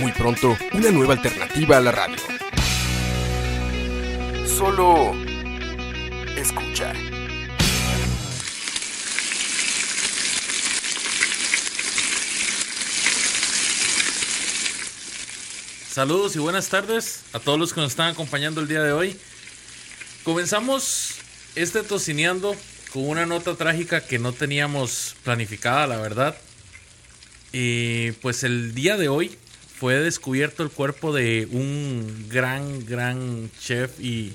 Muy pronto, una nueva alternativa a la radio. Solo escucha. Saludos y buenas tardes a todos los que nos están acompañando el día de hoy. Comenzamos este tocineando con una nota trágica que no teníamos planificada, la verdad. Pues el día de hoy fue descubierto el cuerpo de un gran, gran chef y,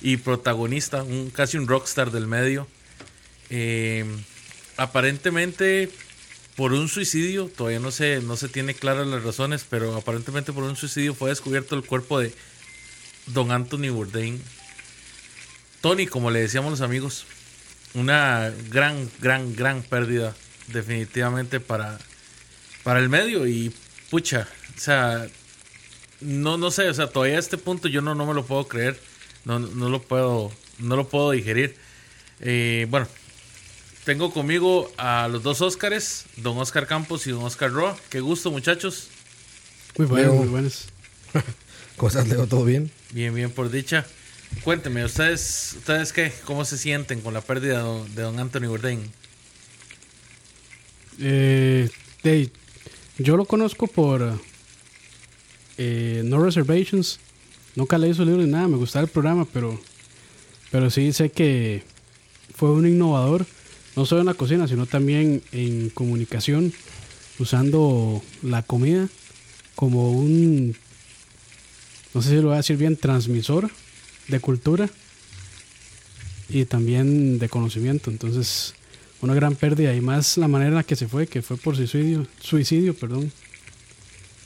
y protagonista, un, casi un rockstar del medio. Eh, aparentemente por un suicidio, todavía no se, no se tiene claras las razones, pero aparentemente por un suicidio fue descubierto el cuerpo de don Anthony Bourdain. Tony, como le decíamos los amigos, una gran, gran, gran pérdida definitivamente para, para el medio y pucha, o sea, no, no sé, o sea, todavía a este punto yo no, no me lo puedo creer, no, no lo puedo, no lo puedo digerir. Eh, bueno, tengo conmigo a los dos Óscares, don Oscar Campos y don Oscar Roa. Qué gusto, muchachos. Muy buenos, muy buenos. Cosas, Leo, ¿todo bien? Bien, bien, por dicha. Cuénteme, ¿ustedes, ¿ustedes qué? ¿Cómo se sienten con la pérdida de don Anthony Bourdain? Eh, yo lo conozco por eh, No Reservations. Nunca leí su libro ni nada, me gustaba el programa, pero, pero sí sé que fue un innovador no solo en la cocina, sino también en comunicación, usando la comida como un, no sé si lo voy a decir bien, transmisor de cultura y también de conocimiento. Entonces, una gran pérdida y más la manera en la que se fue, que fue por suicidio, suicidio, perdón.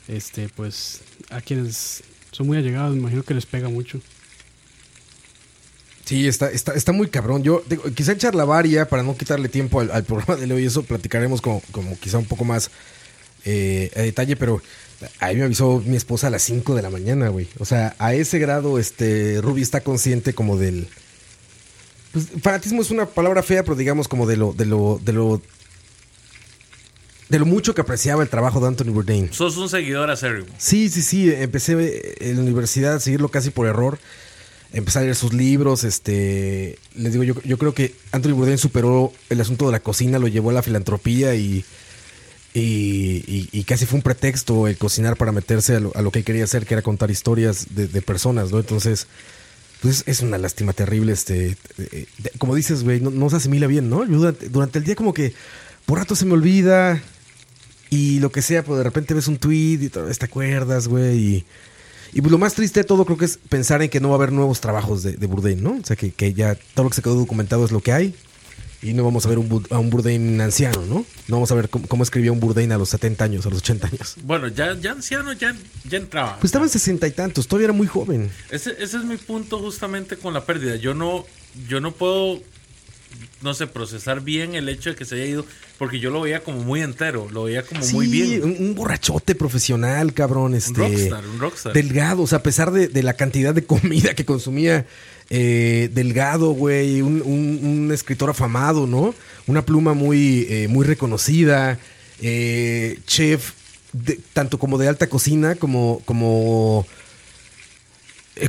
Este, pues a quienes son muy allegados, me imagino que les pega mucho. Sí, está, está, está muy cabrón. Yo quizá echar la varia para no quitarle tiempo al, programa de hoy. Eso platicaremos como, como quizá un poco más eh, a detalle, pero ahí me avisó mi esposa a las 5 de la mañana, güey. O sea, a ese grado, este, Ruby está consciente como del. Pues, fanatismo es una palabra fea, pero digamos como de lo, de lo, de lo. De lo mucho que apreciaba el trabajo de Anthony Bourdain. Sos un seguidor acérrimo. Sí, sí, sí. Empecé en la universidad a seguirlo casi por error empecé a leer sus libros, este, les digo, yo, yo creo que Anthony Bourdain superó el asunto de la cocina, lo llevó a la filantropía y, y, casi fue un pretexto el cocinar para meterse a lo, que él quería hacer, que era contar historias de, personas, ¿no? Entonces, pues es una lástima terrible, este, como dices, güey, no, se asimila bien, ¿no? durante, durante, el día como que por rato se me olvida y lo que sea, pues de repente ves un tweet y te acuerdas, güey, y y pues lo más triste de todo creo que es pensar en que no va a haber nuevos trabajos de, de ¿no? O sea, que, que, ya todo lo que se quedó documentado es lo que hay. Y no vamos a ver un, a un Bourdain anciano, ¿no? No vamos a ver cómo, escribía un Bourdain a los 70 años, a los 80 años. Bueno, ya, ya anciano ya, ya entraba. Pues estaba en 60 y tantos, todavía era muy joven. Ese, ese es mi punto justamente con la pérdida. Yo no, yo no puedo no sé, procesar bien el hecho de que se haya ido, porque yo lo veía como muy entero, lo veía como muy bien. Un, un, borrachote profesional, cabrón, este, un rockstar, un rockstar. Delgado, o sea, a pesar de, la cantidad de comida que consumía, eh, delgado, güey, un, escritor afamado, ¿no? Una pluma muy, eh, muy reconocida, eh, chef, tanto como de alta cocina, como, como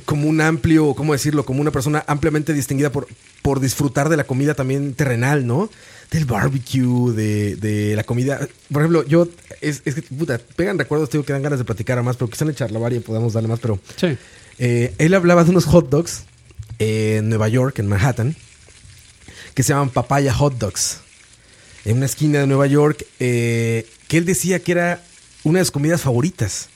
como un amplio, ¿cómo decirlo? Como una persona ampliamente distinguida por, por disfrutar de la comida también terrenal, ¿no? Del barbecue, de, de la comida. Por ejemplo, yo, es, es que, puta, pegan recuerdos, tengo que dan ganas de platicar a más, pero quizá en el y podamos darle más, pero... Sí. Eh, él hablaba de unos hot dogs en Nueva York, en Manhattan, que se llaman papaya hot dogs. En una esquina de Nueva York, eh, que él decía que era una de sus comidas favoritas.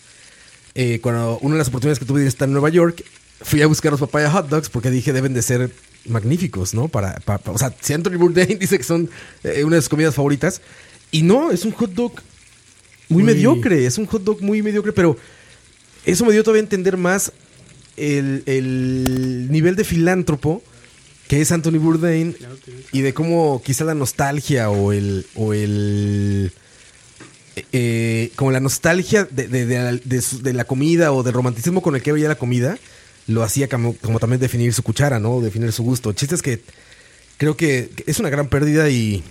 Eh, cuando una de las oportunidades que tuve de estar en Nueva York, fui a buscar los papaya hot dogs porque dije deben de ser magníficos, ¿no? Para, o sea, si Anthony Bourdain dice que son eh, una de sus comidas favoritas, y no, es un hot dog muy, Muy- mediocre. Es un hot dog muy mediocre, pero eso me dio todavía a entender más el, el nivel de filántropo que es Anthony Bourdain y de cómo quizá la nostalgia o el. O el eh, como la nostalgia de, de- de la- de su- de la comida o del romanticismo con el que veía la comida lo hacía como, como también definir su cuchara, ¿no? Definir su gusto. El chiste es que creo que es una gran pérdida y.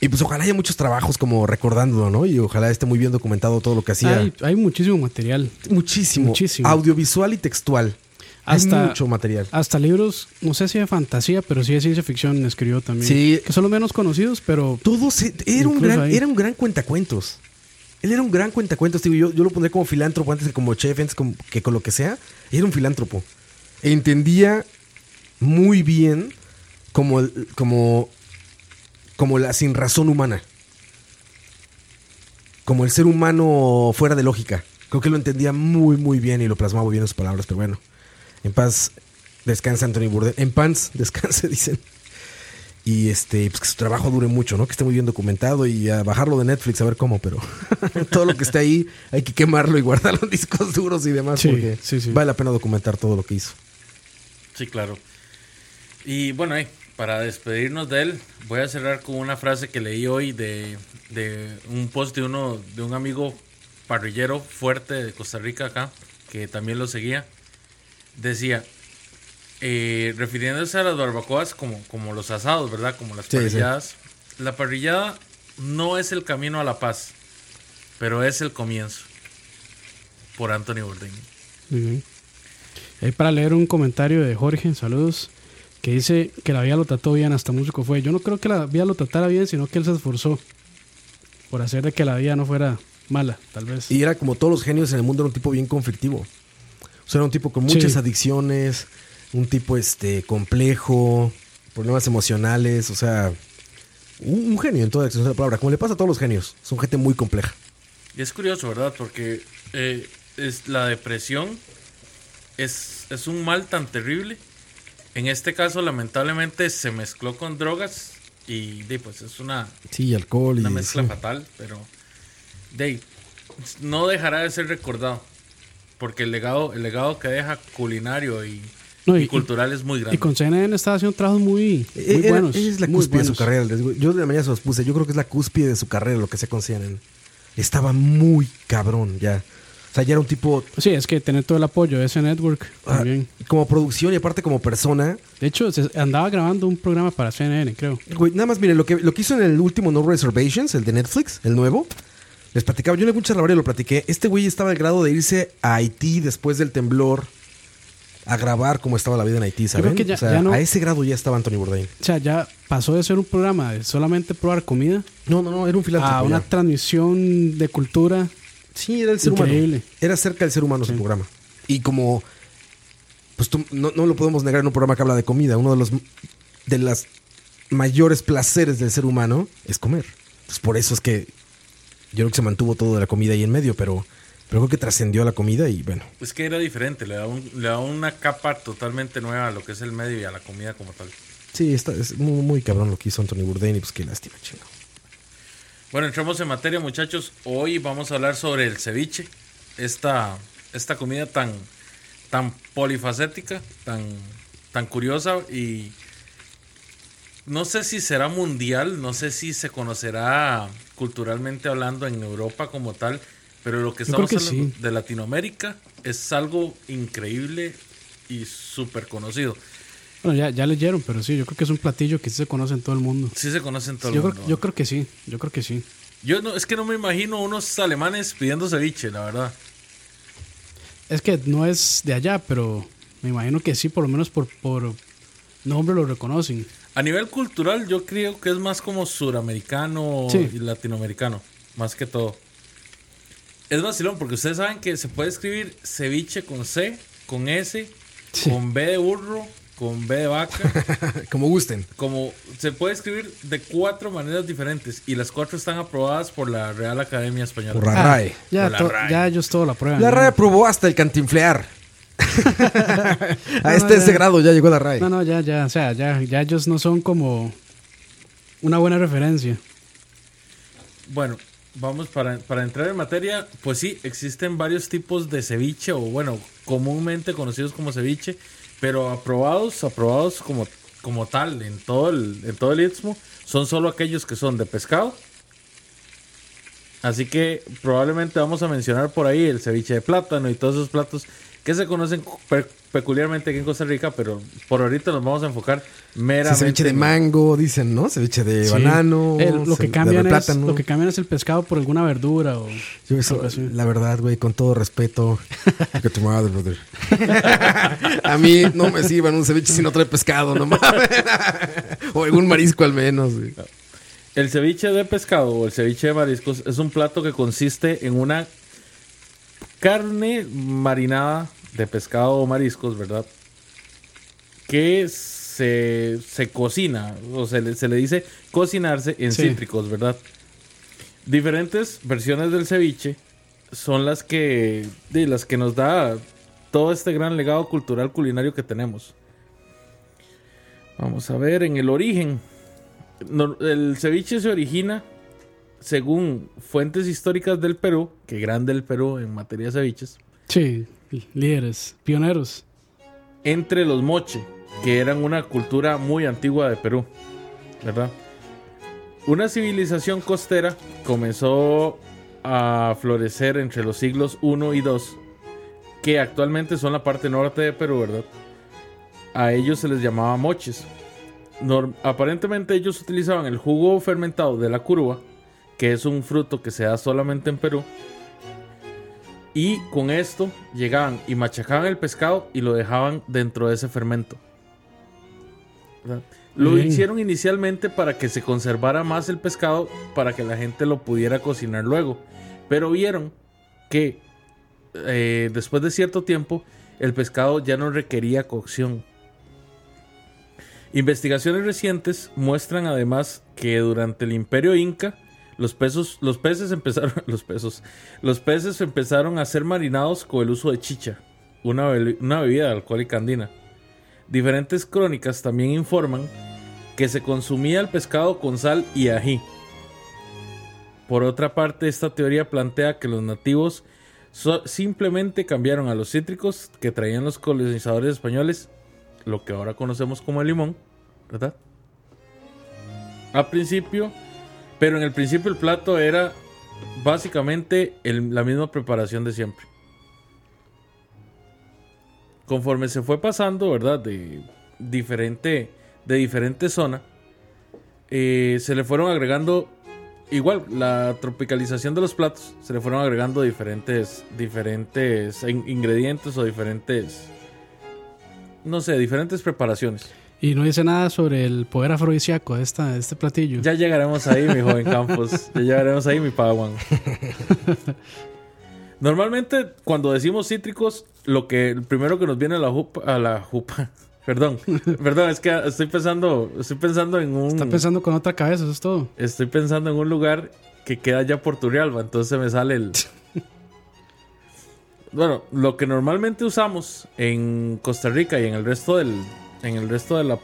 Y pues ojalá haya muchos trabajos como recordándolo, ¿no? Y ojalá esté muy bien documentado todo lo que hacía. Hay, hay muchísimo material. muchísimo, muchísimo. Audiovisual y textual. Hasta- Hay mucho material. Hasta libros, no sé si de fantasía, pero sí de ciencia ficción escribió también. Sí. Que son los menos conocidos, pero Todo se- era, un gran, ahí. era un gran cuentacuentos. Él era un gran cuentacuentos. Digo, yo, yo lo pondré como filántropo antes que como chef, antes como- que con lo que sea. Era un filántropo. Entendía muy bien como, como, como la sin razón humana. Como el ser humano fuera de lógica. Creo que lo entendía muy, muy bien y lo plasmaba bien en sus palabras. Pero bueno, en paz descansa Anthony Bourdain. En paz descanse, dicen. Y este, pues que su trabajo dure mucho, ¿no? Que esté muy bien documentado y a bajarlo de Netflix a ver cómo, pero todo lo que esté ahí hay que quemarlo y guardarlo en discos duros y demás Sí, porque sí, sí. vale la pena documentar todo lo que hizo. Sí, claro. Y bueno, eh, para despedirnos de él, voy a cerrar con una frase que leí hoy de, de un post de uno de un amigo parrillero fuerte de Costa Rica acá, que también lo seguía. Decía, eh, refiriéndose a las barbacoas como, como los asados, ¿verdad? Como las Sí, sí. parrilladas. La parrillada no es el camino a la paz, pero es el comienzo. Por Anthony Bourdain. Ujú. Ahí para leer un comentario de Jorge, saludos, que dice que la vida lo trató bien, hasta músico fue. Yo no creo que la vida lo tratara bien, sino que él se esforzó por hacer de que la vida no fuera mala, tal vez. Y era como todos los genios en el mundo, era un tipo bien conflictivo. O sea, era un tipo con muchas Sí. adicciones, un tipo este complejo, problemas emocionales, o sea, un, un genio en toda la extensión de la palabra, como le pasa a todos los genios. Son gente muy compleja. Y es curioso, ¿verdad? Porque eh, es, la depresión es, es un mal tan terrible. En este caso, lamentablemente, se mezcló con drogas y de, pues es una, Sí, alcohol y una mezcla sí. fatal, pero de, no dejará de ser recordado. Porque el legado, el legado que deja culinario y, No, y y- cultural es muy grande. Y con CNN estaba haciendo trabajos muy, muy Eh, Era- buenos. Es la muy cúspide de su carrera. Yo de la mañana se los puse. Yo creo que es la cúspide de su carrera lo que se con CNN. Estaba muy cabrón ya. Sea, ya era un tipo Sí, es que tener todo el apoyo de ese network ah, también. como producción y aparte como persona. De hecho, se andaba grabando un programa para CNN, creo. Güey, nada más, miren, lo que, lo que hizo en el último No Reservations, el de Netflix, el nuevo, les platicaba, yo en algún charlavaria lo platiqué. Este güey estaba al grado de irse a Haití después del temblor a grabar cómo estaba la vida en Haití, ¿saben? creo que ya- o sea, ya no- a ese grado ya estaba Anthony Bourdain. O sea, ya pasó de ser un programa de solamente probar comida No, no, no, era un filántropo. a una ya. transmisión de cultura. Sí, era el ser Increíble. humano. Era cerca del ser humano su programa. Y como, pues tú, no, no lo podemos negar en un programa que habla de comida. Uno de los de las mayores placeres del ser humano es comer. Pues por eso es que yo creo que se mantuvo todo de la comida ahí en medio, pero, pero creo que trascendió a la comida y bueno. Es que era diferente, le da, un- le da una capa totalmente nueva a lo que es el medio y a la comida como tal. Sí, está, es muy, muy cabrón lo que hizo Anthony Bourdain y pues qué lástima, chingo. Bueno, entramos en materia, muchachos. Hoy vamos a hablar sobre el ceviche. Esta, esta comida tan, tan polifacética, tan, tan curiosa y no sé si será mundial, no sé si se conocerá culturalmente hablando en Europa como tal, pero lo que estamos que hablando sí. de Latinoamérica es algo increíble y súper conocido. Bueno, ya, ya leyeron, pero sí, yo creo que es un platillo que sí se conoce en todo el mundo. Sí se conoce en todo yo, el creo, mundo. yo creo que sí, yo creo que sí. Yo no, es que no me imagino unos alemanes pidiendo ceviche, la verdad. Es que no es de allá, pero me imagino que sí, por lo menos por, por nombre lo reconocen. A nivel cultural, yo creo que es más como suramericano Sí. y latinoamericano, más que todo. Es vacilón, porque ustedes saben que se puede escribir ceviche con C, con S, Sí. con B de burro, con B de vaca. Como gusten. como se puede escribir de cuatro maneras diferentes y las cuatro están aprobadas por la Real Academia Española. Por la RAE. ya, Por la to- RAE. ya ellos todo lo aprueban. La ¿no? RAE aprobó hasta el cantinflear. a No, este no, ese grado ya llegó la RAE. No, no, ya, ya, o sea, ya, ya ellos no son como una buena referencia. Bueno, vamos para, para entrar en materia, pues sí, existen varios tipos de ceviche, o bueno, comúnmente conocidos como ceviche, pero aprobados, aprobados como, como tal en todo el, en todo el istmo, son solo aquellos que son de pescado. Así que probablemente vamos a mencionar por ahí el ceviche de plátano y todos esos platos que se conocen pe- peculiarmente aquí en Costa Rica, pero por ahorita nos vamos a enfocar Sí, meramente. ceviche de mango, dicen, ¿no? Ceviche de Sí. banano. Eh, lo, que cambian de es, lo que cambian es el pescado por alguna verdura o Yo eso, la verdad, güey, con todo respeto. que tu madre, brother. A mí no me sirvan un ceviche si no trae pescado, no mames. o algún marisco al menos, güey. El ceviche de pescado o el ceviche de mariscos es un plato que consiste en una carne marinada de pescado o mariscos, ¿verdad? Que se, se cocina, o se le, se le dice cocinarse en Sí. cítricos, ¿verdad? Diferentes versiones del ceviche son las que, de las que nos da todo este gran legado cultural culinario que tenemos. Vamos a ver, en el origen, el ceviche se origina, según fuentes históricas del Perú, que grande el Perú en materia de ceviches, Sí, líderes, pioneros. entre los moche, que eran una cultura muy antigua de Perú, ¿verdad? Una civilización costera comenzó a florecer entre los siglos 1 y 2, que actualmente son la parte norte de Perú, ¿verdad? A ellos se les llamaba moches. Aparentemente ellos utilizaban el jugo fermentado de la curva, que es un fruto que se da solamente en Perú. Y con esto llegaban y machacaban el pescado y lo dejaban dentro de ese fermento. ¿verdad? Lo hicieron inicialmente para que se conservara más el pescado, para que la gente lo pudiera cocinar luego. Pero vieron que eh, después de cierto tiempo el pescado ya no requería cocción. Investigaciones recientes muestran además que durante el Imperio Inca los pesos, los peces empezaron, los pesos, los peces empezaron a ser marinados con el uso de chicha, una, be- una bebida alcohólica andina. Diferentes crónicas también informan que se consumía el pescado con sal y ají. Por otra parte, esta teoría plantea que los nativos simplemente cambiaron a los cítricos que traían los colonizadores españoles, lo que ahora conocemos como el limón, ¿verdad? A principio, pero en el principio el plato era básicamente la misma preparación de siempre. Conforme se fue pasando, ¿verdad? De diferente, de diferente zona, eh, se le fueron agregando igual la tropicalización de los platos se le fueron agregando diferentes diferentes in- ingredientes o diferentes no sé diferentes preparaciones Y no dice nada sobre el poder afrodisíaco de, esta, de este platillo. ya llegaremos ahí mi joven Campos ya llegaremos ahí mi padawan normalmente cuando decimos cítricos lo que el primero que nos viene a la jupa a la jupa perdón perdón es que estoy pensando estoy pensando en un Está pensando con otra cabeza, eso es todo. Estoy pensando en un lugar que queda ya por Turrialba, entonces me sale el... bueno, lo que normalmente usamos en Costa Rica y en el resto del... En el resto de la...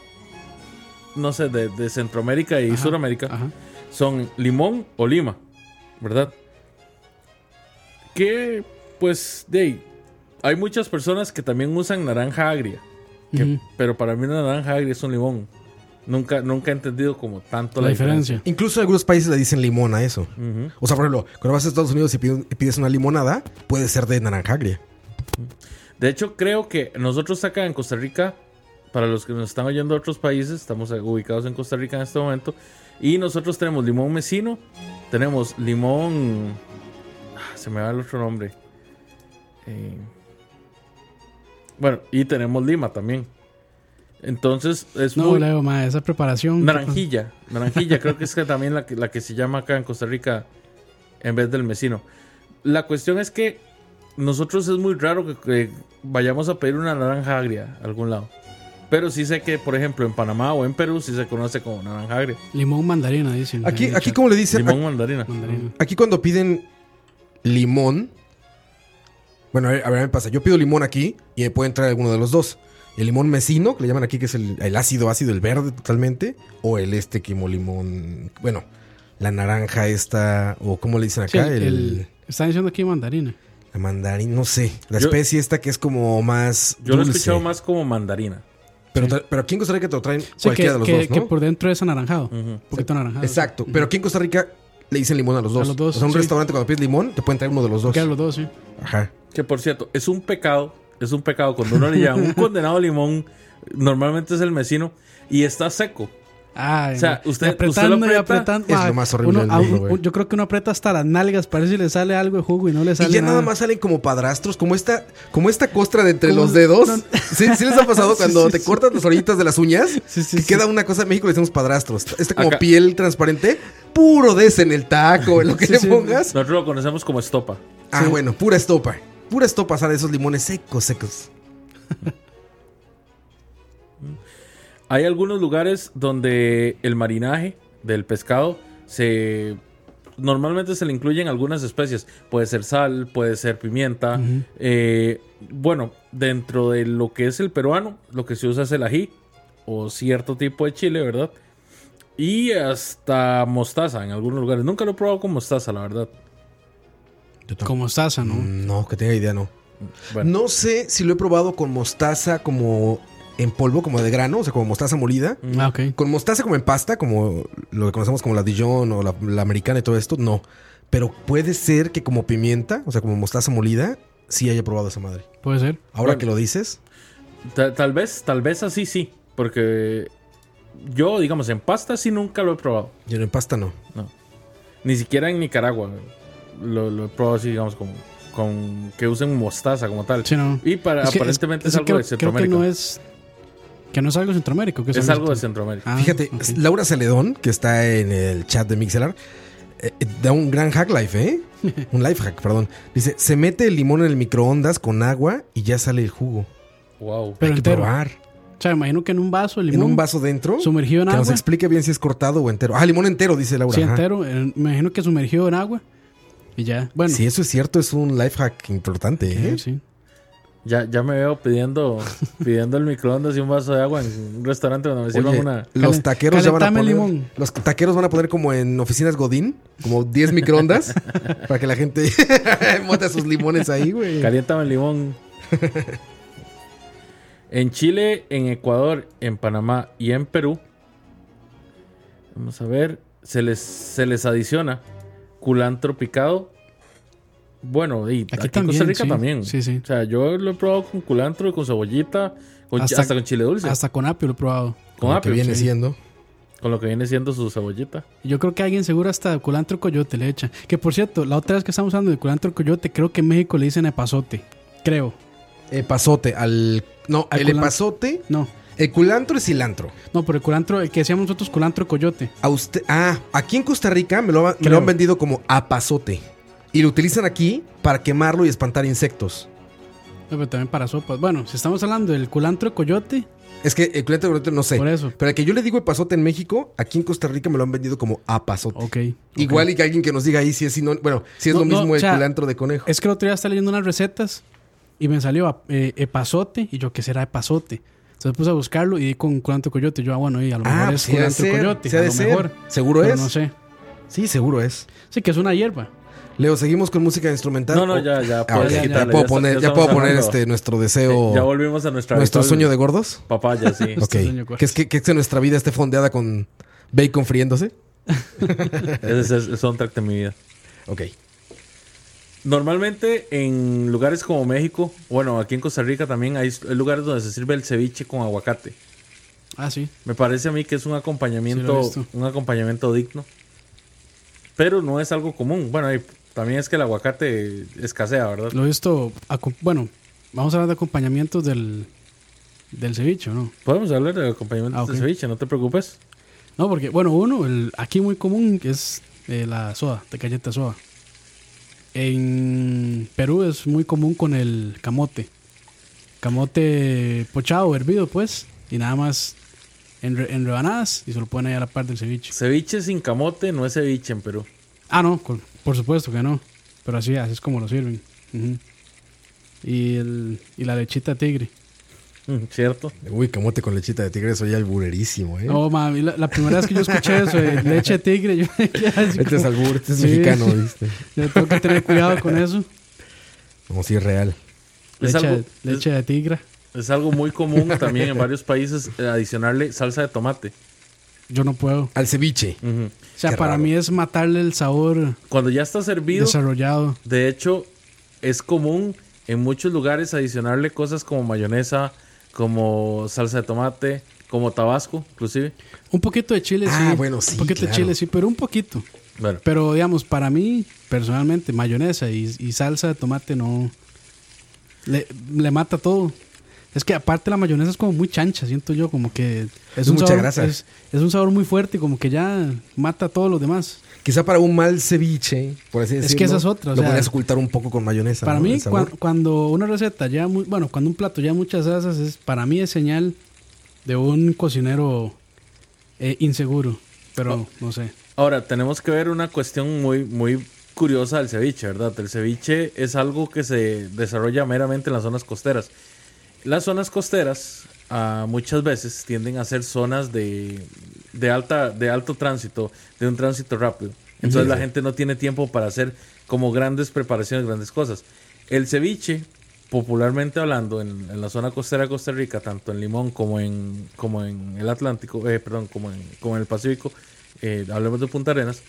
No sé, de, de Centroamérica y Ajá, Suramérica Ajá. son limón o lima, ¿verdad? Que, pues, de ahí, hay muchas personas que también usan naranja agria, que- pero para mí una naranja agria es un limón. Nunca, nunca he entendido como tanto La diferencia. Incluso en algunos países le dicen limón a eso. O sea, por ejemplo, cuando vas a Estados Unidos y pides, y pides una limonada, puede ser de naranja agria. De hecho, creo que nosotros acá en Costa Rica, para los que nos están oyendo de otros países, estamos ubicados en Costa Rica en este momento, y nosotros tenemos limón mesino, tenemos limón... ah, se me va el otro nombre. Eh, bueno, y tenemos lima también. Entonces, es No, muy... Leo, ma, esa preparación. Naranjilla, naranjilla, creo que es que también la que, la que se llama acá en Costa Rica en vez del mesino. La cuestión es que nosotros es muy raro que, que vayamos a pedir una naranja agria a algún lado. Pero sí sé que, por ejemplo, en Panamá o en Perú sí se conoce como naranja agria. Limón mandarina, dicen. Aquí, aquí como le dicen, Limón mandarina. Mandarina. aquí cuando piden limón, bueno, a ver, a ver, me pasa, yo pido limón aquí y me puede entrar alguno de los dos. El limón mesino, que le llaman aquí, que es el, el ácido, ácido, el verde totalmente, o el este como limón, bueno, la naranja esta, o como le dicen acá, el, el, el- están diciendo aquí mandarina. la mandarín, no sé, la Yo- especie esta que es como más Yo lo he dulce. escuchado más como mandarina. Pero, pero aquí en Costa Rica te lo traen Sí, que, cualquiera de los que- dos, ¿no? que por dentro es anaranjado. Ujú. Un poquito anaranjado. Exacto, pero aquí en Costa Rica le dicen limón a los dos. los dos, o sea, un sí. restaurante cuando pides limón te pueden traer uno de los dos. Porque los dos, sí. Ajá. Que por cierto, es un pecado, es un pecado cuando uno le llama un condenado limón, normalmente es el vecino, y está seco. Ay, O sea, usted- Y apretando usted lo y apretando. es Ay, lo más horrible uno- del mundo, güey. Yo creo que uno aprieta hasta las nalgas, parece si le sale algo de jugo y no le sale Y ya nada. nada más salen como padrastros, como esta, como esta costra de entre Como- los dedos. no. ¿Sí, sí les ha pasado Sí, cuando sí, te sí. cortas las orillitas de las uñas? Sí, sí, que sí. queda una cosa en México le decimos padrastros. Este como Acá- piel transparente, puro de ese en el taco, en lo que Sí, le sí. pongas. Nosotros lo conocemos como estopa. Ah, Sí. bueno, pura estopa. Pura estopa sale de esos limones secos, secos. Hay algunos lugares donde el marinaje del pescado se normalmente se le incluyen algunas especies. Puede ser sal, puede ser pimienta. Eh, bueno, dentro de lo que es el peruano, lo que se usa es el ají o cierto tipo de chile, ¿verdad? Y hasta mostaza en algunos lugares. Nunca lo he probado con mostaza, la verdad. Como mostaza, ¿no? Mm, No, que tenga idea, no. Bueno, No sé si lo he probado con mostaza como en polvo, como de grano, o sea, como mostaza molida. Ah, ok. Con mostaza como en pasta, como lo que conocemos como la Dijon o la, la americana y todo esto, no. Pero puede ser que como pimienta, o sea, como mostaza molida, sí haya probado esa madre. Puede ser. Ahora Bueno. que lo dices, ta- tal vez, tal vez así sí. Porque yo, digamos, en pasta sí nunca lo he probado. yo en pasta no. No. Ni siquiera en Nicaragua. Lo, lo he probado así, digamos, con, con que usen mostaza como tal. Sí, no. Y para, Es que- aparentemente es, es que algo creo, de creo Centroamérica. que no es. Que no es algo centroamérico. Que es algo de Centroamérica. Centroamérica. Ah, Fíjate. Laura Celedón, que está en el chat de Mixelar, eh, eh, da un gran hack life, ¿eh? Un life hack, perdón. Dice, se mete el limón en el microondas con agua y ya sale el jugo. Wow. Pero Hay que entero. probar. O sea, imagino que en un vaso de limón. En un vaso dentro. Sumergido en que nos agua. explique bien si es cortado o entero. Ah, limón entero, dice Laura. Sí, Ajá. entero. Me imagino que sumergido en agua. Y ya. Bueno. Si eso es cierto, es un life hack importante, eh, ¿eh? sí. Ya, ya me veo pidiendo, pidiendo el microondas y un vaso de agua en un restaurante donde me sirvan Oye, una. los taqueros ya van a poner. limón. Los taqueros van a poner como en oficinas Godín, como 10 microondas, para que la gente monte sus limones ahí, güey. Caliéntame el limón. en Chile, en Ecuador, en Panamá y en Perú. Vamos a ver. Se les, se les adiciona culantro picado. Bueno, y aquí, en Costa Rica sí. también. Sí, sí. O sea, yo lo he probado con culantro y con cebollita, con hasta, Hasta- con chile dulce. Hasta con apio lo he probado. con que apio, viene sí. siendo. Con lo que viene siendo su cebollita. Yo creo que alguien seguro hasta culantro coyote le echa. Que por cierto, la otra vez que estamos hablando de culantro coyote, creo que en México le dicen epazote. Creo. Epazote, al. No, Al el culantro. epazote. No. El culantro es cilantro. No, pero el culantro, el que decíamos nosotros culantro coyote. A usted, ah, aquí en Costa Rica me lo, me lo han vendido como apazote. Y lo utilizan aquí para quemarlo y espantar insectos. No, pero también para sopas. Bueno, si estamos hablando del culantro coyote, Es que el culantro no sé. por eso. Pero el que yo le digo epazote en México, aquí en Costa Rica me lo han vendido como apazote. Ok. Igual y que alguien que nos diga ahí si es sino, bueno, si es No, lo no, mismo o el sea, culantro de conejo. Es que el otro día estaba leyendo unas recetas y me salió eh, epazote y yo, ¿qué será epazote? Entonces puse a buscarlo y di con culantro coyote. Yo, ah, bueno, y a lo mejor es sí ha de culantro coyote. A de lo ser. mejor. Seguro Pero es. no sé. Sí, seguro es. Sí, que es una hierba. Leo, seguimos con música instrumental. No, no, ya, ya. Ah, puedes ok, ya, puedo poner, ya puedo poner este nuestro deseo, Ya volvimos a nuestra nuestro habitual sueño de gordos. papaya, sí. Ok. Que es que, que es que nuestra vida esté fondeada con bacon friéndose. Ese es el soundtrack de mi vida. Ok. Normalmente en lugares como México, bueno, aquí en Costa Rica también hay hay lugares donde se sirve el ceviche con aguacate. Ah, sí. Me parece a mí que es un acompañamiento, un acompañamiento digno. Pero no es algo común. Bueno, y también es que el aguacate escasea, ¿verdad? Lo he visto. Bueno, vamos a hablar de acompañamientos del, del ceviche, ¿o ¿no? Podemos hablar de acompañamiento Ah, ok. de ceviche, no te preocupes. No, porque, bueno, uno, el, aquí muy común es eh, la soda, de galleta soda. En Perú es muy común con el camote. Camote pochado, hervido, pues. Y nada más en, re- en rebanadas y se lo ponen ahí a la par del ceviche. Ceviche sin camote no es ceviche en Perú. Ah, no, con- por supuesto que no. Pero así, así es como lo sirven. Y, el, y la lechita tigre. Mm, ¿Cierto? Uy, camote con lechita de tigre, eso ya alburerísimo, ¿eh? No, mami, la, la primera vez que yo escuché eso de leche de tigre, yo ya así Este es albur, este es Sí. mexicano, ¿viste? Yo tengo que tener cuidado con eso. Como si es real. Es Leche, algo- leche de tigre. Es algo muy común también en varios países eh, adicionarle salsa de tomate. Yo no puedo. Al ceviche. O sea, Qué para raro. mí es matarle el sabor Cuando ya está servido, desarrollado. de hecho, es común en muchos lugares adicionarle cosas como mayonesa, como salsa de tomate, como tabasco, inclusive. Un poquito de chile, Ah, sí. bueno, sí, Un poquito claro. de chile, sí, pero un poquito. Bueno, Pero digamos, para mí, personalmente, mayonesa y, y salsa de tomate no. Le, le mata todo. Es que aparte la mayonesa es como muy chancha, siento yo, como que es, un mucha sabor, grasa. Es, es un sabor muy fuerte y como que ya mata a todos los demás. Quizá para un mal ceviche, por así Es que esa es otra, o Lo sea, podrías ocultar un poco con mayonesa. Para ¿no? mí, cuando una receta ya muy, bueno, cuando un plato ya muchas salsas, es, para mí es señal de un cocinero eh, inseguro. Pero no sé. ahora tenemos que ver una cuestión muy, muy curiosa del ceviche, ¿verdad? El ceviche es algo que se desarrolla meramente en las zonas costeras. Las zonas costeras ah, muchas veces tienden a ser zonas de, de, alta, de alto tránsito, de un tránsito rápido. Entonces la gente no tiene tiempo para hacer como grandes preparaciones, grandes cosas. El ceviche, popularmente hablando, en, en la zona costera de Costa Rica, tanto en Limón como en, como en el Atlántico, eh, perdón, como en, como en el Pacífico, eh, hablemos de Punta Arenas,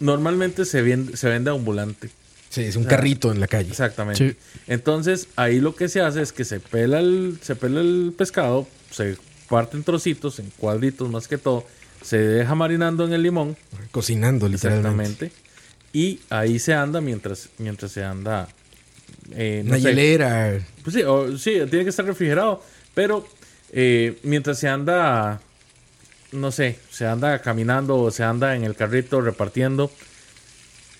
normalmente se vende, se vende ambulante. Sí, es un o sea, carrito en la calle. Exactamente. Sí. Entonces, ahí lo que se hace es que se pela el, se pela el pescado, se parte en trocitos, en cuadritos más que todo, se deja marinando en el limón, Cocinando, literalmente. exactamente, y ahí se anda mientras, mientras se anda. eh, no Una sé, hielera. pues sí, o- sí, tiene que estar refrigerado, pero eh, mientras se anda, no sé, se anda caminando o se anda en el carrito repartiendo,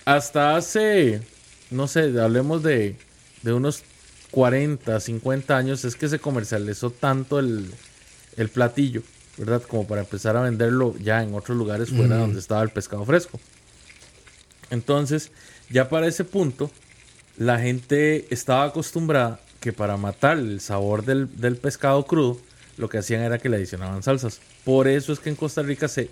hasta hace, no sé, hablemos de, de unos 40, 50 años, es que se comercializó tanto el, el platillo, ¿verdad? Como para empezar a venderlo ya en otros lugares fuera donde estaba el pescado fresco. Entonces, ya para ese punto, la gente estaba acostumbrada que para matar el sabor del, del pescado crudo, lo que hacían era que le adicionaban salsas. Por eso es que en Costa Rica se,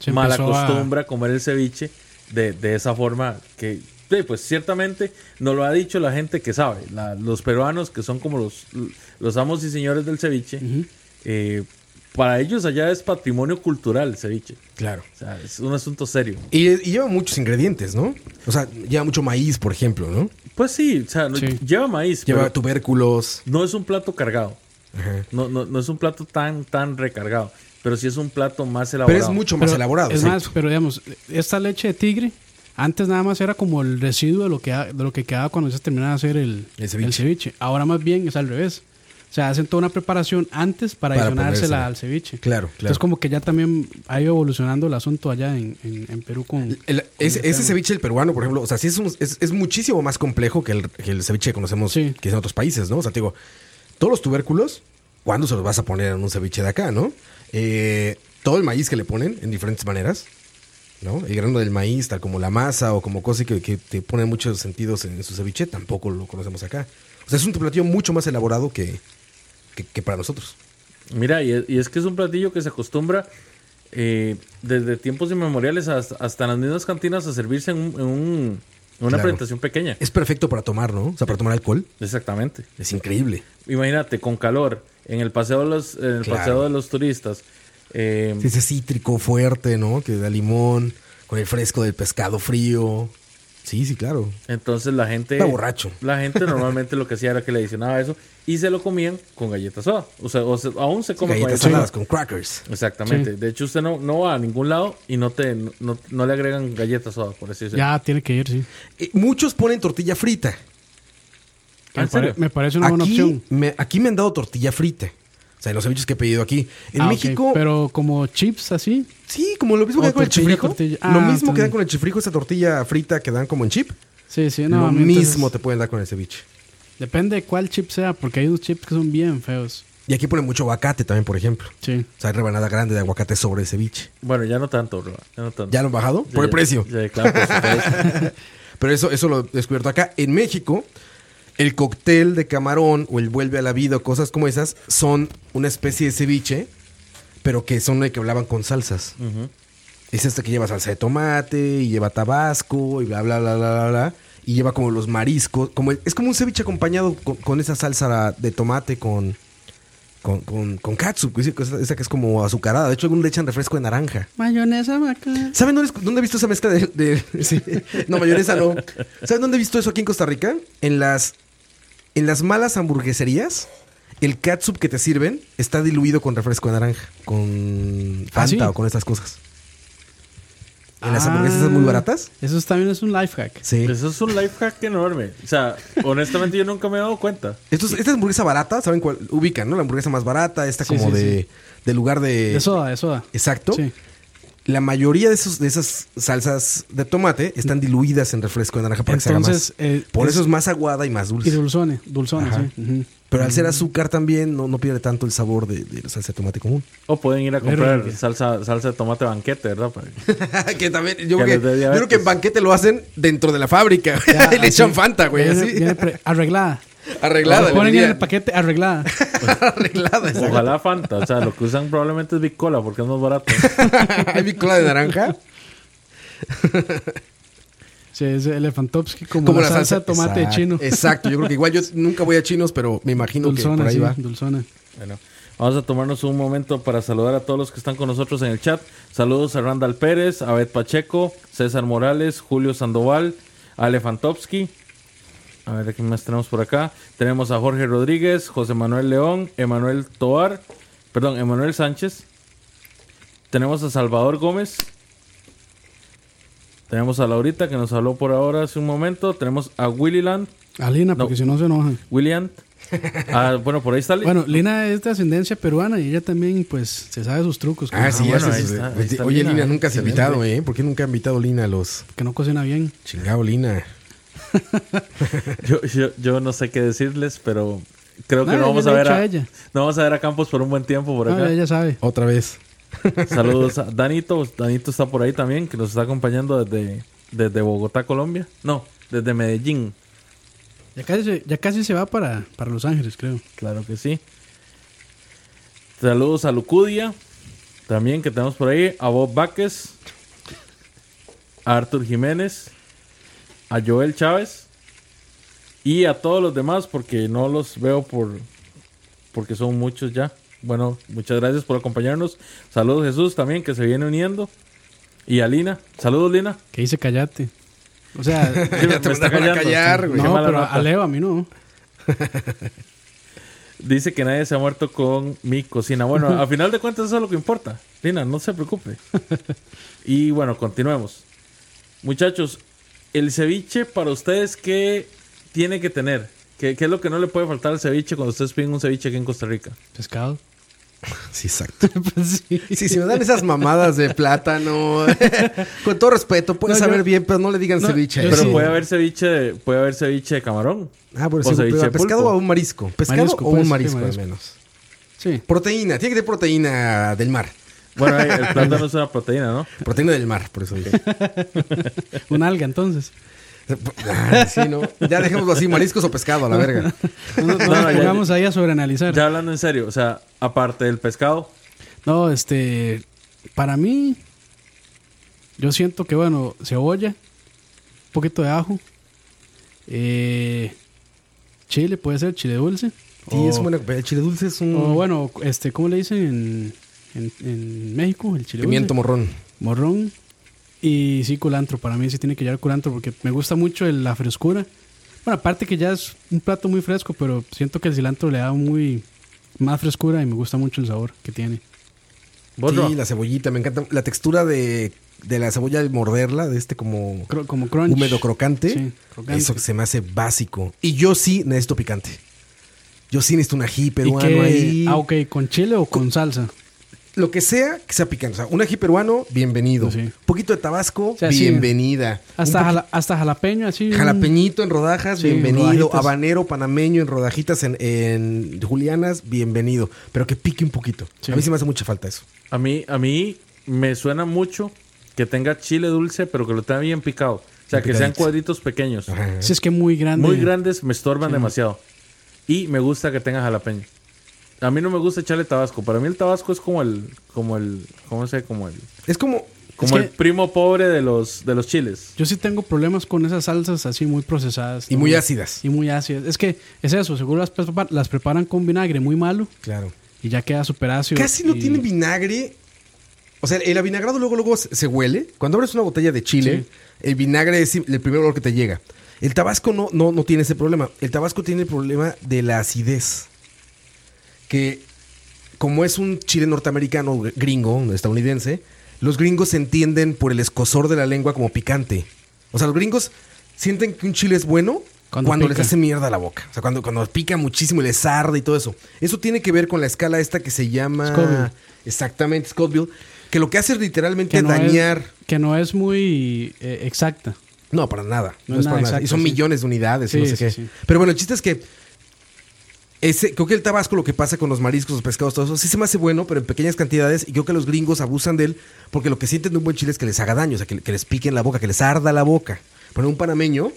Se mal empezó a- acostumbra a comer el ceviche de, de esa forma que, sí, pues ciertamente nos lo ha dicho la gente que sabe. La- los peruanos, que son como los, los amos y señores del ceviche, eh, para ellos allá es patrimonio cultural el ceviche. Claro. O sea, es un asunto serio. Y, y lleva muchos ingredientes, ¿no? O sea, lleva mucho maíz, por ejemplo, ¿no? Pues sí, o sea, Sí. lleva maíz, Lleva pero tubérculos. no es un plato cargado. Ajá. No, no, no es un plato tan, tan recargado. Pero sí es un plato más elaborado. Pero es mucho más Pero, elaborado. Es más, pero digamos, esta leche de tigre, antes nada más era como el residuo de lo que, de lo que quedaba cuando se terminaba de hacer el, El ceviche. el ceviche. Ahora más bien es al revés. O sea, hacen toda una preparación antes para, Para adicionársela al ceviche. Claro, claro. Entonces como que ya también ha ido evolucionando el asunto allá en, en- en Perú con... El- con ese, el ese tema. ceviche del peruano, por ejemplo, o sea, sí es, un- es, es muchísimo más complejo que el, que el ceviche que conocemos Sí. que es en otros países, ¿no? O sea, te digo, todos los tubérculos, ¿cuándo se los vas a poner en un ceviche de acá, no? Eh, todo el maíz que le ponen en diferentes maneras, ¿no? El grano del maíz, tal como la masa o como cosa que, que te pone muchos sentidos en su ceviche, tampoco lo conocemos acá. O sea, es un platillo mucho más elaborado que, que, que para nosotros. Mira, y es, y es que es un platillo que se acostumbra eh, desde tiempos inmemoriales hasta, hasta en las mismas cantinas a servirse en, un- en un- en una Claro. presentación pequeña. Es perfecto para tomar, ¿no? O sea, para tomar alcohol. Exactamente. Es increíble. Imagínate, con calor, en el paseo de los, en el Claro. paseo de los turistas. Eh, Sí, ese cítrico fuerte, ¿no? Que da limón, con el fresco del pescado frío. Sí, sí, claro. Entonces la gente. Está borracho. La gente normalmente lo que hacía era que le adicionaba eso y se lo comían con galletas soda. O sea, o se- aún se come Galletas con saladas galletas con crackers. Exactamente. Sí. De hecho, usted no, no va a ningún lado y no te no, no le agregan galletas soda, por así decirlo. Ya tiene que ir, sí. Eh, muchos ponen tortilla frita. ¿En Me, pare- serio? me parece una buena Aquí opción. me, aquí me han dado tortilla frita. O sea, en los ceviches que he pedido aquí. En Ah. México, Pero como chips así. sí, como lo mismo que dan con el chifrijo. tortilla. lo Ah, mismo que dan con el chifrijo, esa tortilla frita que dan como en chip. Sí, sí, no. lo entonces- mismo te pueden dar con el ceviche. Depende de cuál chip sea, porque hay unos chips que son bien feos. Y aquí ponen mucho aguacate también, por ejemplo. Sí. O sea, hay rebanada grande de aguacate sobre el ceviche. Bueno, ya no tanto, bro. Ya no tanto. ¿Ya lo han bajado? Ya, Por el precio. ya, claro, por. Pero eso, eso lo he descubierto acá. En México, El cóctel de camarón o el vuelve a la vida o cosas como esas son una especie de ceviche, pero que son de que hablaban con salsas. Es este que lleva salsa de tomate y lleva tabasco y bla, bla, bla, bla, bla, bla. Y lleva como los mariscos. Como, es como un ceviche acompañado con, con esa salsa de tomate con, con, con, con katsup. Esa, esa que es como azucarada. De hecho, algunos le echan refresco de naranja. Mayonesa, vaca. ¿Saben dónde, dónde he visto esa mezcla de, de- sí. No, mayonesa no. ¿Saben dónde he visto eso aquí en Costa Rica? En las, en las malas hamburgueserías, el catsup que te sirven está diluido con refresco de naranja, con Fanta ¿Ah, sí? o con estas cosas. En las Ah. hamburguesas esas muy baratas. Eso también es un life hack. Sí. Eso es un life hack enorme. O sea, honestamente yo nunca me he dado cuenta. Estos, esta hamburguesa barata, ¿saben cuál? Ubican, ¿no? La hamburguesa más barata, esta Sí, como sí, de, de lugar de... De soda, de soda. Exacto. La mayoría de, esos, de esas salsas de tomate están diluidas en refresco de naranja para Entonces, que se haga más. eh, Por es- eso es más aguada y más Y dulce. dulzone, dulzone, Ajá. sí. Pero al ser azúcar también no, no pierde tanto el sabor de, de la salsa de tomate común. O pueden ir a comprar salsa, salsa de tomate banquete, ¿verdad? Que también, yo, Que creo que, yo diabetes. creo que en banquete lo hacen dentro de la fábrica. Ya, y le echan. Fanta, güey. Viene- Así. viene pre- arreglada. Arreglada. Lo ponen en el paquete arreglada. Arreglada. exacto. Ojalá Fanta. O sea, lo que usan probablemente es Bicola porque es más barato. Hay mi cola de naranja. Sí, es Elefantovsky como, Como la, salsa, de tomate Exacto, de chino. Exacto. Yo creo que igual yo nunca voy a chinos, pero me imagino que por Dulzona, ahí sí, va. dulzona. Bueno, vamos a tomarnos un momento para saludar a todos los que están con nosotros en el chat. Saludos a Randall Pérez, a Bet Pacheco, César Morales, Julio Sandoval, a Elefantovsky. A ver, ¿qué más tenemos por acá? Tenemos a Jorge Rodríguez, José Manuel León, Emanuel Toar, perdón, Emanuel Sánchez. Tenemos a Salvador Gómez. Tenemos a Laurita que nos habló por ahora hace un momento. Tenemos a Willy Land, A Lina, No. porque si no se enoja. William. Ah, bueno, por ahí está. Bueno, Lina es de ascendencia peruana y ella también, pues, se sabe sus trucos. Ah, sí, bueno, ahí está, ahí está Oye, Lina. Lina, nunca has invitado, ¿eh? ¿Por qué nunca ha invitado Lina a los... Que no cocina bien. Chingado, Lina. Yo, yo, yo no sé qué decirles, pero creo que No, vamos a ver a, a ella. no vamos a ver a Campos por un buen tiempo por No, acá. ella sabe. Otra vez. Saludos a Danito, Danito está por ahí también, que nos está acompañando desde, desde Bogotá, Colombia. No, desde Medellín, Ya casi se, ya casi se va para, para Los Ángeles, creo. claro que sí. Saludos a Lucudia, también que tenemos por ahí, a Bob Vázquez, a Artur Jiménez, a Joel Chávez y a todos los demás porque no los veo por porque son muchos ya. Bueno, muchas gracias por acompañarnos. Saludos Jesús también que se viene uniendo y a Lina. Saludos Lina. Que dice callate. O sea, Sí, me, me está callando. callar, sí. no, pero nota. a Leo a mí no. Dice que nadie se ha muerto con mi cocina. Bueno, a final de cuentas eso es lo que importa. Lina, no se preocupe. Y bueno, continuemos. Muchachos, el ceviche para ustedes, ¿qué tiene que tener? ¿Qué, qué es lo que no le puede faltar al ceviche cuando ustedes piden un ceviche aquí en Costa Rica? Pescado. Sí, exacto. Pues sí. Sí, si me dan esas mamadas de plátano, con todo respeto, puede No, saber yo- bien, pero no le digan No, ceviche. Pero sí. puede haber ceviche, de- puede haber ceviche de camarón. Ah, por o eso, ceviche de pescado pulpo. o un marisco. Pescado Marisco, o pues, un sí, marisco, marisco. al menos. Sí. Proteína, tiene que tener proteína del mar. Bueno, el plátano es una proteína, ¿no? Proteína del mar, por eso dije. Un alga, entonces. Ah, sí, ¿no? Ya dejémoslo así, mariscos o pescado, a la verga. No, no, No, pongamos ahí a sobreanalizar. Ya hablando en serio, o sea, aparte del pescado, No, este. Para mí. Yo siento que, bueno, cebolla. Un poquito de ajo. eh, chile, puede ser chile dulce. Sí, o, es buena. El chile dulce es un o bueno, este, ¿cómo le dicen en, México? El chile pimiento dulce. morrón. Morrón. Y sí, culantro. Para mí sí tiene que llevar culantro porque me gusta mucho el- la frescura. Bueno, aparte que ya es un plato muy fresco, pero siento que el cilantro le da muy más frescura y me gusta mucho el sabor que tiene. ¿vos no? Sí, la cebollita, me encanta. La textura de, de la cebolla al morderla, de este como Cro- como crunch. húmedo crocante. Sí, crocante. Eso que se me hace básico. Y yo sí necesito picante. Yo sí necesito un ají ¿Y peruano qué? ahí. Ah, ok, ¿con chile o con salsa? Lo que sea que sea picante. O sea, un ají peruano, bienvenido. Sí. Un poquito de tabasco, sea, sí. bienvenida. Hasta, jala- hasta jalapeño, así. Jalapeñito en rodajas, Sí, bienvenido. rodajitas. Habanero, panameño en rodajitas en, en julianas, bienvenido. Pero que pique un poquito. Sí. A mí sí me hace mucha falta eso. A mí, a mí me suena mucho que tenga chile dulce, pero que lo tenga bien picado. O sea, que sean cuadritos pequeños. Ajá. Si es que muy grande. Muy grandes me estorban Sí. demasiado. Y me gusta que tenga jalapeño. A mí no me gusta echarle tabasco. Para mí el tabasco es como el, como el, ¿cómo se? Como el, Es como. como que- el primo pobre de los, de los chiles. Yo sí tengo problemas con esas salsas así muy procesadas. Y ¿no? muy ácidas. Y muy ácidas. Es que es eso, seguro las, prepa- las preparan con vinagre muy malo Claro. y ya queda súper ácido. Casi no y- tiene vinagre. O sea, el avinagrado luego, luego se se huele. Cuando abres una botella de chile, Sí. el vinagre es el primer olor que te llega. El tabasco no, no, no tiene ese problema. El tabasco tiene el problema de la acidez. Que como es un chile norteamericano, gringo, estadounidense, los gringos se entienden por el escosor de la lengua como picante. O sea, los gringos sienten que un chile es bueno Cuando cuando, les hace mierda la boca. O sea, cuando, cuando pica muchísimo y les arde y todo eso. Eso tiene que ver con la escala esta que se llama... Exactamente, Scottville. Que lo que hace es literalmente no dañar... Es, que no es muy eh, exacta. No, para nada. No, No es para nada nada. Y exacto, son sí. millones de unidades y Sí, no sé sí, qué. sí. Pero bueno, el chiste es que ese, creo que el tabasco, lo que pasa con los mariscos, los pescados, todo eso, sí se me hace bueno, pero en pequeñas cantidades. Y creo que los gringos abusan de él porque lo que sienten de un buen chile es que les haga daño, o sea, que, que les pique en la boca, que les arda la boca. Pero un panameño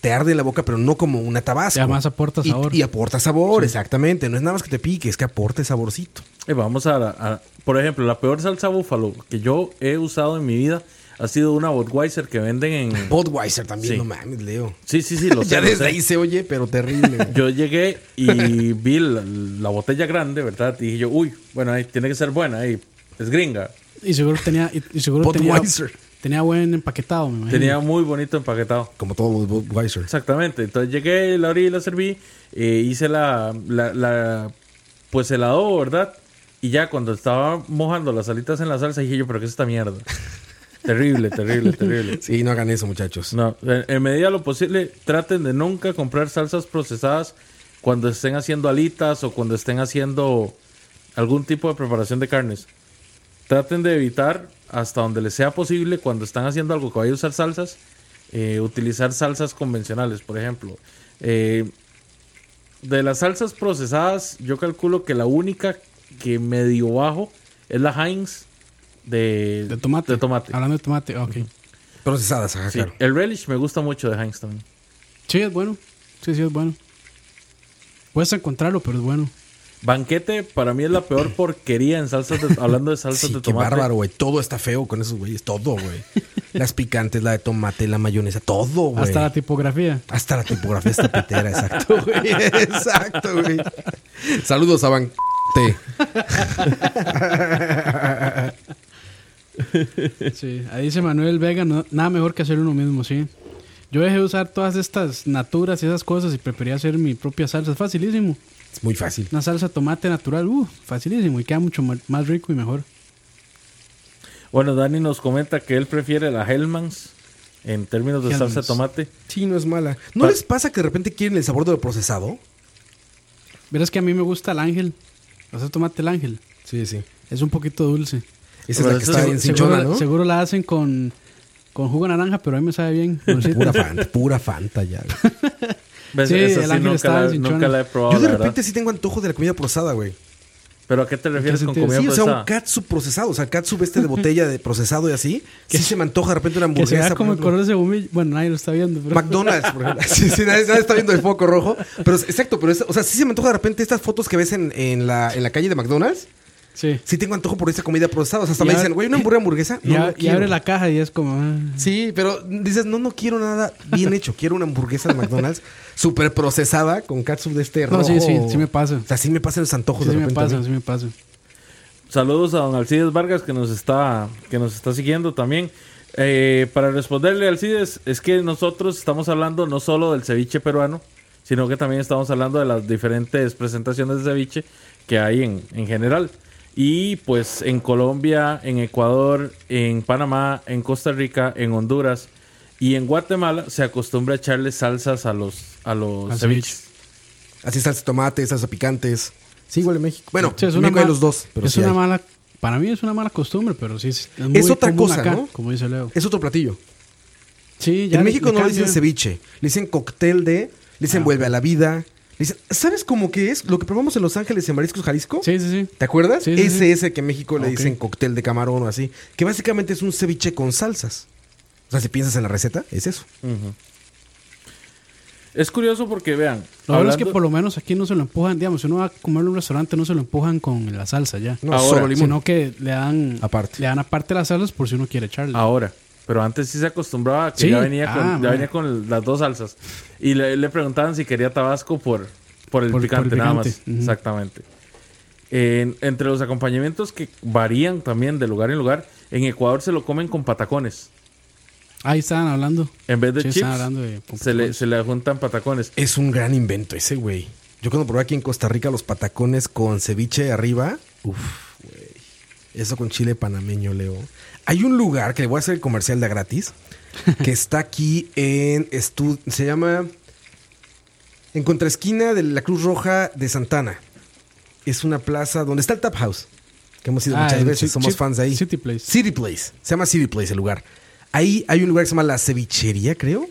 te arde en la boca, pero no como una tabasco. Y además aporta sabor. Y, aporta sabor, exactamente. No es nada más que te pique, es que aporte saborcito. Y vamos a, a- por ejemplo, la peor salsa búfalo que yo he usado en mi vida ha sido una Budweiser que venden en... Budweiser también, Sí. no mames, Leo. Sí, sí, sí, lo sé. ya lo desde sé. ahí se oye, pero terrible. güey. Yo llegué y vi la, la botella grande, ¿verdad? Y dije yo, uy, bueno, ahí tiene que ser buena, ahí es gringa. Y seguro tenía, y, y seguro tenía, Budweiser. tenía buen empaquetado, me imagino. Tenía muy bonito empaquetado. Como todo Budweiser. Exactamente. Entonces llegué, la abrí y la serví. eh, hice la, la, la- Pues el adobo, ¿verdad? Y ya cuando estaba mojando las alitas en la salsa, dije yo, ¿pero qué es esta mierda? Terrible, terrible, terrible. Sí, no hagan eso, muchachos. No, en, en medida de lo posible, traten de nunca comprar salsas procesadas cuando estén haciendo alitas o cuando estén haciendo algún tipo de preparación de carnes. Traten de evitar hasta donde les sea posible cuando están haciendo algo que vaya a usar salsas, eh, utilizar salsas convencionales, por ejemplo. Eh, de las salsas procesadas, yo calculo que la única que medio bajo es la Heinz de, De tomate. De tomate. Hablando de tomate, ok. Procesadas, ajá, Sí, claro. El relish me gusta mucho de Heinz también. Sí, es bueno. Sí, sí, es bueno. Puedes encontrarlo, pero es bueno. Banquete para mí es la peor porquería en salsas de, hablando de salsas Sí, de qué tomate. bárbaro, güey. Todo está feo con esos güeyes. Todo, güey. Las picantes, la de tomate, la mayonesa, todo, güey. Hasta la tipografía. Hasta la tipografía está pitera, exacto, güey. Exacto, güey. Saludos a Ban... Sí, ahí dice Manuel Vega, no- nada mejor que hacer uno mismo, sí. Yo dejé de usar todas estas naturas y esas cosas y prefería hacer mi propia salsa. Es facilísimo. Es muy fácil. Una salsa de tomate natural, uh, facilísimo y queda mucho más rico y mejor. Bueno, Dani nos comenta que él prefiere la Hellmann's en términos de salsa de tomate. Sí, no es mala. ¿No Pa- les pasa que de repente quieren el sabor de lo procesado? Verás que a mí me gusta el ángel. La salsa de tomate el ángel. Sí, sí. Es un poquito dulce. Esa es la que está es- bien seguro, cinchona, ¿no? seguro la hacen con, con jugo de naranja, pero a mí me sabe bien. Pura Fanta, pura Fanta ya. Sí, Esa el sí ángel nunca estaba la, cinchona. nunca la he probado, Yo de la verdad. repente sí tengo antojo de la comida procesada, güey. ¿Pero a qué te refieres ¿Qué con sentido? comida Sí, o sea, un catsup procesado. O sea, catsup este de botella de procesado y así. Sí se me antoja de repente una que se hamburguesa. vea como por el color ejemplo. de ese humillo. Bueno, nadie lo está viendo. Pero... McDonald's, por ejemplo. Sí, sí, nadie, nadie está viendo el foco rojo. Pero exacto, pero es- o sea, sí se me antoja de repente estas fotos que ves en, en la, en la calle de McDonald's. Sí. Sí tengo antojo por esa comida procesada. O sea, hasta Y me dicen, güey, una hamburguesa, hamburguesa. Y, No, no y abre la caja y es como. ah. Sí, pero dices, no, no quiero nada bien hecho. Quiero una hamburguesa de McDonald's súper procesada con catsup de este No, rojo. sí, sí, sí me pasa. O sea, sí me pasan los antojos Sí, de sí me repente. a pasa, mí. sí me pasa. Saludos a don Alcides Vargas que nos está, que nos está siguiendo también. Eh, para responderle Alcides, es que nosotros estamos hablando no solo del ceviche peruano, sino que también estamos hablando de las diferentes presentaciones de ceviche que hay en, en general. Y pues en Colombia, en Ecuador, en Panamá, en Costa Rica, en Honduras y en Guatemala se acostumbra a echarle salsas a los, a los ceviches. Así salsa de tomate, salsa picantes. Sí, igual en México. Bueno, Sí, es una México hay mala- los dos. Pero es sí una hay. mala. Para mí es una mala costumbre, pero sí es, es, muy Es otra común cosa, acá, ¿no? Como dice Leo. Es otro platillo. Sí, ya en le- México le no le dicen ceviche, le dicen cóctel de, le dicen Ah, vuelve a la vida. Le dicen, ¿sabes cómo que es? Lo que probamos en Los Ángeles en Mariscos Jalisco. Sí, sí, sí. ¿Te acuerdas? Sí, sí, ese sí. es el que en México le Ok. dicen cóctel de camarón o así. Que básicamente es un ceviche con salsas. O sea, si piensas en la receta, es eso. Es curioso porque vean. Lo bueno es que por lo menos aquí no se lo empujan, digamos, si uno va a comer en un restaurante no se lo empujan con la salsa ya. No, Ahora, solo limón. Sino que le dan Aparte. le dan aparte las salsas por si uno quiere echarle. Ahora, pero antes sí se acostumbraba a que Sí. ya venía con, Ah, ya venía con las dos salsas. Y le, le preguntaban si quería tabasco por, por el Por- por picante, nada más. Exactamente. En- entre los acompañamientos que varían también de lugar en lugar, en Ecuador se lo comen con patacones. Ahí estaban hablando. En vez de Sí, chips, hablando de se, le, se le juntan patacones. Es un gran invento ese, güey. Yo cuando probé aquí en Costa Rica los patacones con ceviche arriba, uff, güey. Eso con chile panameño, Leo. Hay un lugar que le voy a hacer el comercial de gratis, que está aquí en estu se llama en contraesquina de la Cruz Roja de Santana. Es una plaza donde está el Tap House, que hemos ido Ah, muchas veces, somos fans de ahí. City Place. City Place. Se llama City Place el lugar. Ahí hay un lugar que se llama La Cevichería, creo.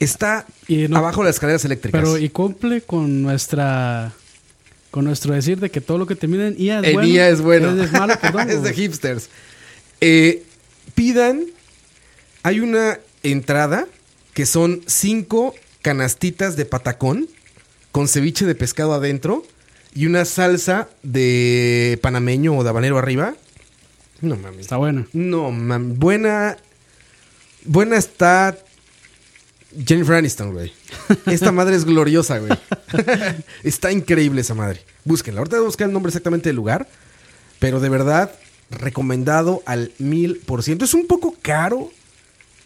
Está Y no- abajo de las escaleras eléctricas. Pero y cumple con nuestra con nuestro decir de que todo lo que termina en IA es En bueno. IA es bueno. Es, malo, perdón. es de hipsters. Eh, pidan. Hay una entrada que son cinco canastitas de patacón con ceviche de pescado adentro y una salsa de panameño o de habanero arriba. No mames. Está bueno. No mames. Buena. Buena está. Jennifer Aniston, güey. Esta madre es gloriosa, güey. Está increíble esa madre. Búsquenla. Ahorita voy a buscar el nombre exactamente del lugar. Pero de verdad, recomendado al mil por ciento. Es un poco caro.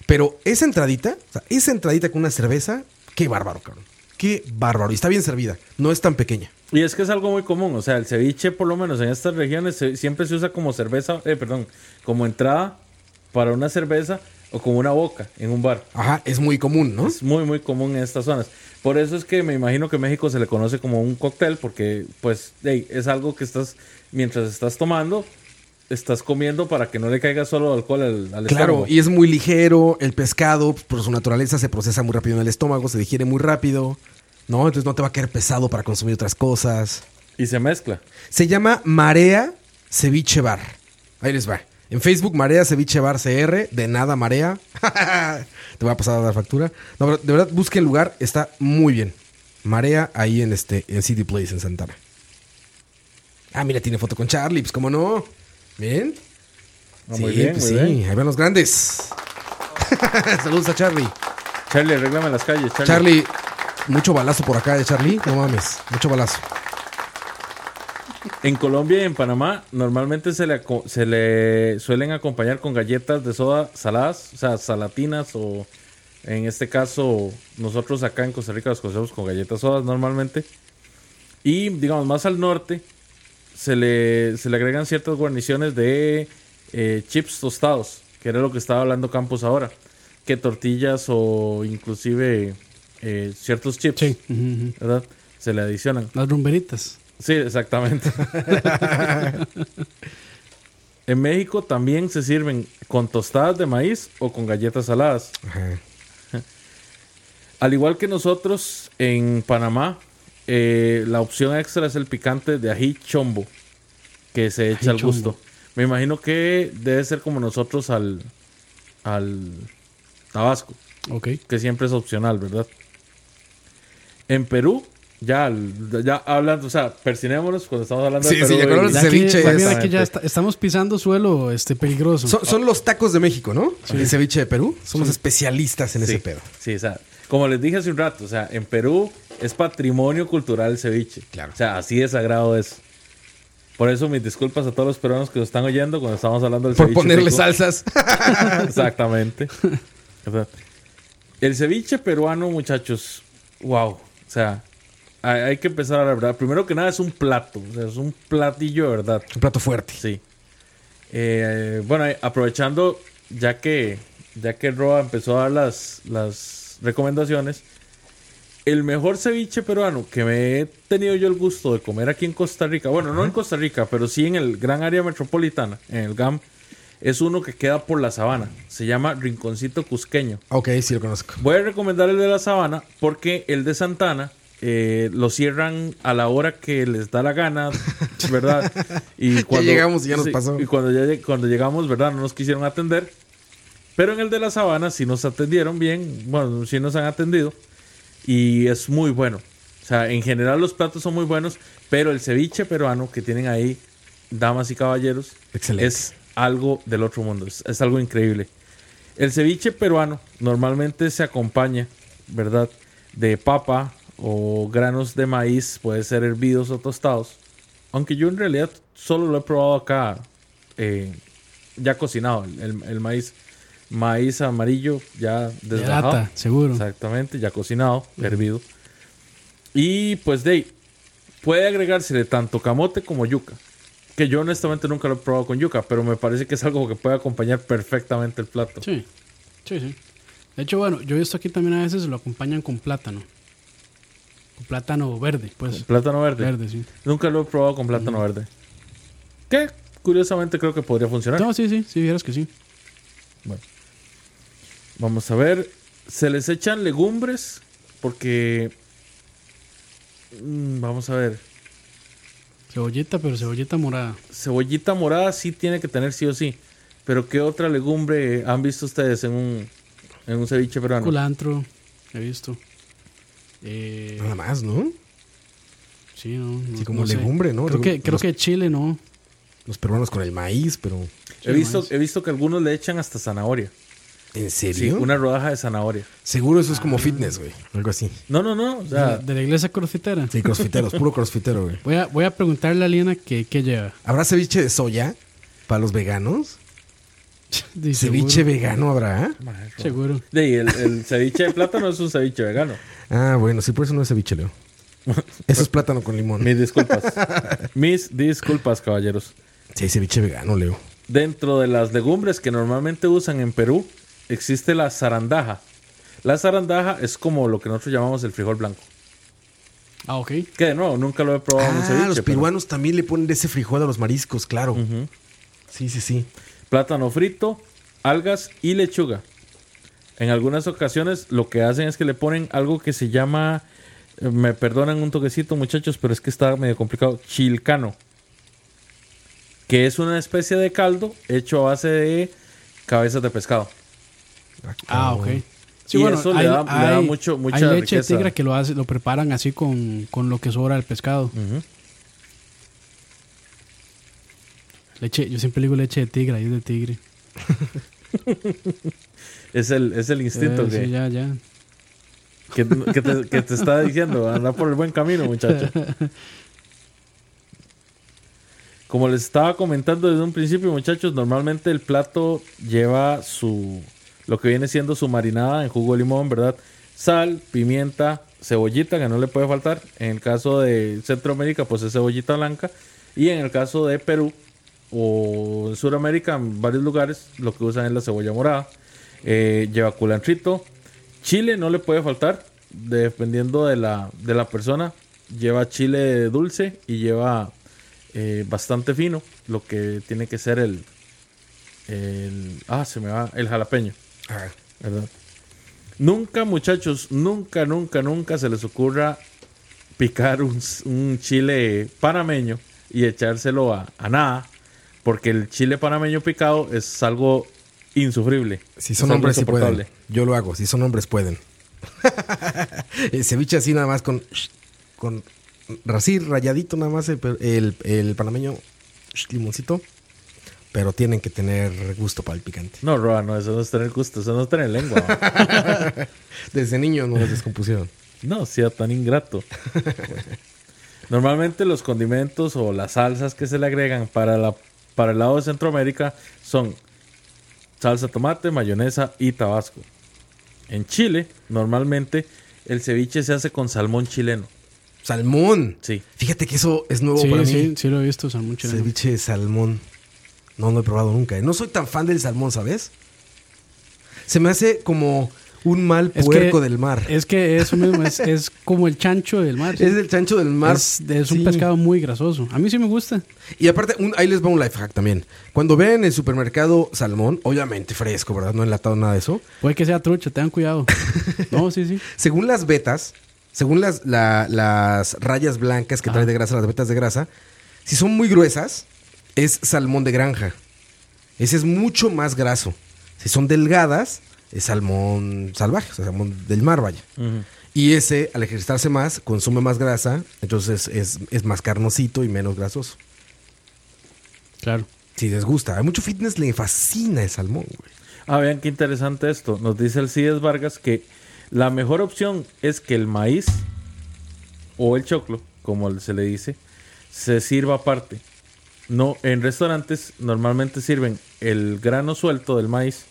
Pero esa entradita, o sea, esa entradita con una cerveza, qué bárbaro, cabrón. Qué bárbaro. Y está bien servida. No es tan pequeña. Y es que es algo muy común. O sea, el ceviche, por lo menos en estas regiones, se- siempre se usa como cerveza, eh, perdón, como entrada para una cerveza o como una boca en un bar. Ajá, es muy común, ¿no? Es muy, muy común en estas zonas. Por eso es que me imagino que México se le conoce como un cóctel, porque pues hey, es algo que estás, mientras estás tomando, estás comiendo para que no le caiga solo alcohol al, al Claro, estómago. y es muy ligero. El pescado, pues, por su naturaleza, se procesa muy rápido en el estómago, se digiere muy rápido. ¿No? Entonces no te va a caer pesado para consumir otras cosas. Y se mezcla. Se llama Marea Ceviche Bar. Ahí les va. En Facebook, Marea Ceviche Bar CR. De nada, Marea. te voy a pasar a dar factura. No, pero de verdad, busque el lugar. Está muy bien. Marea ahí en este en City Place en Santana. Ah, mira, tiene foto con Charlie. Pues, ¿cómo no? ¿Bien? Ah, muy bien, pues muy sí. bien. Ahí van los grandes. Saludos a Charlie. Charlie, arréglame las calles, Charlie. Charlie, mucho balazo por acá de Charlie. No mames, mucho balazo. En Colombia y en Panamá normalmente se le, aco- se le suelen acompañar con galletas de soda saladas, o sea, salatinas o en este caso nosotros acá en Costa Rica las conocemos con galletas sodas normalmente. Y digamos más al norte se le, se le agregan ciertas guarniciones de eh, chips tostados, que era lo que estaba hablando Campos ahora, que tortillas o inclusive eh, ciertos chips, Sí. ¿verdad? Se le adicionan. Las rumberitas. Sí, exactamente. en México también se sirven con tostadas de maíz o con galletas saladas. Ajá. Al igual que nosotros en Panamá, eh, la opción extra es el picante de ají chombo, que se echa al chombo. gusto. Me imagino que debe ser como nosotros al, al tabasco, Ok. que siempre es opcional, ¿verdad? En Perú, ya, ya hablando, o sea, persinémonos cuando estamos hablando Sí, de Perú. sí, ya con los aquí, ya está- estamos pisando suelo este peligroso. Son, son los tacos de México, ¿no? El ceviche de Perú. Somos especialistas en ese Sí, pedo. sí, o sea, como les dije hace un rato, o sea, en Perú es patrimonio cultural el ceviche. Claro. O sea, así de sagrado es. Por eso mis disculpas a todos los peruanos que nos están oyendo cuando estamos hablando del Por ceviche. ponerle rico. salsas. Exactamente. O sea, el ceviche peruano, muchachos, wow. O sea, hay, hay que empezar a la verdad. Primero que nada es un plato, o sea, es un platillo de verdad. Un plato fuerte. Sí. Eh, bueno, eh, aprovechando, ya que ya que Roa empezó a dar las, las recomendaciones, el mejor ceviche peruano que me he tenido yo el gusto de comer aquí en Costa Rica, bueno, no en Costa Rica, pero sí en el gran área metropolitana, en el GAM, es uno que queda por la sabana. Se llama Rinconcito Cusqueño. Ok, sí lo conozco. Voy a recomendar el de la sabana porque el de Santana eh, lo cierran a la hora que les da la gana, ¿verdad? Y llegamos y ya nos pasó. Y cuando, ya cuando llegamos, ¿verdad? No nos quisieron atender. Pero en el de la sabana sí nos atendieron bien, bueno, sí nos han atendido y es muy bueno. O sea, en general los platos son muy buenos, pero el ceviche peruano que tienen ahí, damas y caballeros, Excelente. es algo del otro mundo, es, es algo increíble. El ceviche peruano normalmente se acompaña, ¿verdad? De papa o granos de maíz, puede ser hervidos o tostados. Aunque yo en realidad solo lo he probado acá eh, ya cocinado, el, el- el maíz. Maíz amarillo ya De desgajado. lata, seguro. Exactamente, ya cocinado, hervido. Y pues de ahí, puede agregársele tanto camote como yuca. Que yo honestamente nunca lo he probado con yuca, pero me parece que es algo que puede acompañar perfectamente el plato. Sí, sí, sí. De hecho, bueno, yo he visto aquí también a veces lo acompañan con plátano. Con plátano verde, pues. Plátano verde. Verde, sí. Nunca lo he probado con plátano verde. Que curiosamente creo que podría funcionar. No, sí, sí, sí, vieras que sí. Vamos a ver. Se les echan legumbres porque... Mm, Vamos a ver. Cebollita, pero cebollita morada. Cebollita morada sí tiene que tener sí o sí. Pero ¿qué otra legumbre han visto ustedes en un, en un ceviche peruano? Culantro, he visto. Eh, Nada más, ¿no? sí, no, no- Sí, como no sé. legumbre, ¿no? Creo que, creo Los- que chile no. Los peruanos con el maíz, pero... He visto, maíz. he visto que algunos le echan hasta zanahoria. ¿En Sí, serio? una rodaja de zanahoria. Seguro eso es como fitness, güey. Algo así. No, no, no. O De, sea, la- de la iglesia crossfitera. Sí, crossfiteros, puro crossfitero, güey. Voy a, voy a preguntarle a Lina qué qué lleva. ¿Habrá ceviche de soya para los veganos? Dice, ¿Ceviche vegano habrá? Seguro. de ahí, el, el ceviche de plátano es un ceviche vegano. Ah, bueno, sí, por eso no es ceviche, Leo. Eso es plátano con limón. Mis disculpas. Mis disculpas, caballeros. Sí, ceviche vegano, Leo. Dentro de las legumbres que normalmente usan en Perú, existe la zarandaja. La zarandaja es como lo que nosotros llamamos el frijol blanco. Ah, ok. Que de nuevo, nunca lo he probado en un Ah, ceviche. los pero- peruanos también le ponen de ese frijol a los mariscos, claro. Sí, sí, sí. plátano frito, algas y lechuga. En algunas ocasiones lo que hacen es que le ponen algo que se llama, eh, me perdonan un toquecito muchachos, pero es que está medio complicado, chilcano. Que es una especie de caldo hecho a base de cabezas de pescado. Ah, ok. Y eso le da- le da mucho- mucha hay leche riqueza. de tigre que lo hace, lo preparan así con, con lo que sobra del pescado. Leche, yo siempre le digo leche de tigre, ahí es de tigre. Es el, es el instinto Eh, que, sí, ya, ya. que, que te, que te está diciendo, anda por el buen camino, muchacho. Como les estaba comentando desde un principio, muchachos, normalmente el plato lleva su lo que viene siendo su marinada en jugo de limón, ¿verdad? Sal, pimienta, cebollita, que no le puede faltar. En el caso de Centroamérica, pues es cebollita blanca. Y en el caso de Perú o en Sudamérica, en varios lugares, lo que usan es la cebolla morada. Eh, lleva culantrito. Chile no le puede faltar, dependiendo de la, de la persona. Lleva chile dulce y lleva eh, bastante fino, lo que tiene que ser el, el... Ah, se me va, el jalapeño. Ah, ¿verdad? Nunca, muchachos, nunca, nunca, nunca se les ocurra picar un, un chile panameño y echárselo a, a nada, porque el chile panameño picado es algo insufrible. si son hombres, sí pueden. Yo lo hago. Si son hombres, pueden. el ceviche así nada más con... Con así rayadito nada más el, el, el panameño limoncito. Pero tienen que tener gusto para el picante. No, Roa, no, eso no es tener gusto, eso no es tener lengua. Desde niño no les descompusieron. No, sea tan ingrato. Normalmente los condimentos o las salsas que se le agregan para, la, para el lado de Centroamérica son salsa tomate, mayonesa y tabasco. En Chile, normalmente el ceviche se hace con salmón chileno. Salmón. Sí. Fíjate que eso es nuevo Sí, para mí. sí, sí lo he visto, salmón chileno. Ceviche de salmón. No, no he probado nunca. No soy tan fan del salmón, ¿sabes? Se me hace como un mal Es puerco que- del mar. Es que eso mismo, es, es como el chancho del mar. Es el chancho del mar. Es, es un Sí. pescado muy grasoso. A mí sí me gusta. Y aparte, un- ahí les va un life hack también. Cuando ven en el supermercado salmón, obviamente fresco, ¿verdad? No enlatado nada de eso. Puede que sea trucha, tengan cuidado. No, sí, sí. Según las vetas, según las, la- las rayas blancas que Ajá. trae de grasa, las vetas de grasa, si son muy gruesas, es salmón de granja. Ese es mucho más graso. Si son delgadas, es salmón salvaje, o sea, salmón del mar, vaya. Y ese, al ejercitarse más, consume más grasa, entonces es, es más carnosito y menos grasoso. Claro. Si les gusta, a mucho fitness le fascina el salmón, güey. Ah, vean qué interesante esto. Nos dice el Cides Vargas que la mejor opción es que el maíz o el choclo, como se le dice, se sirva aparte. No, en restaurantes normalmente sirven el grano suelto del maíz,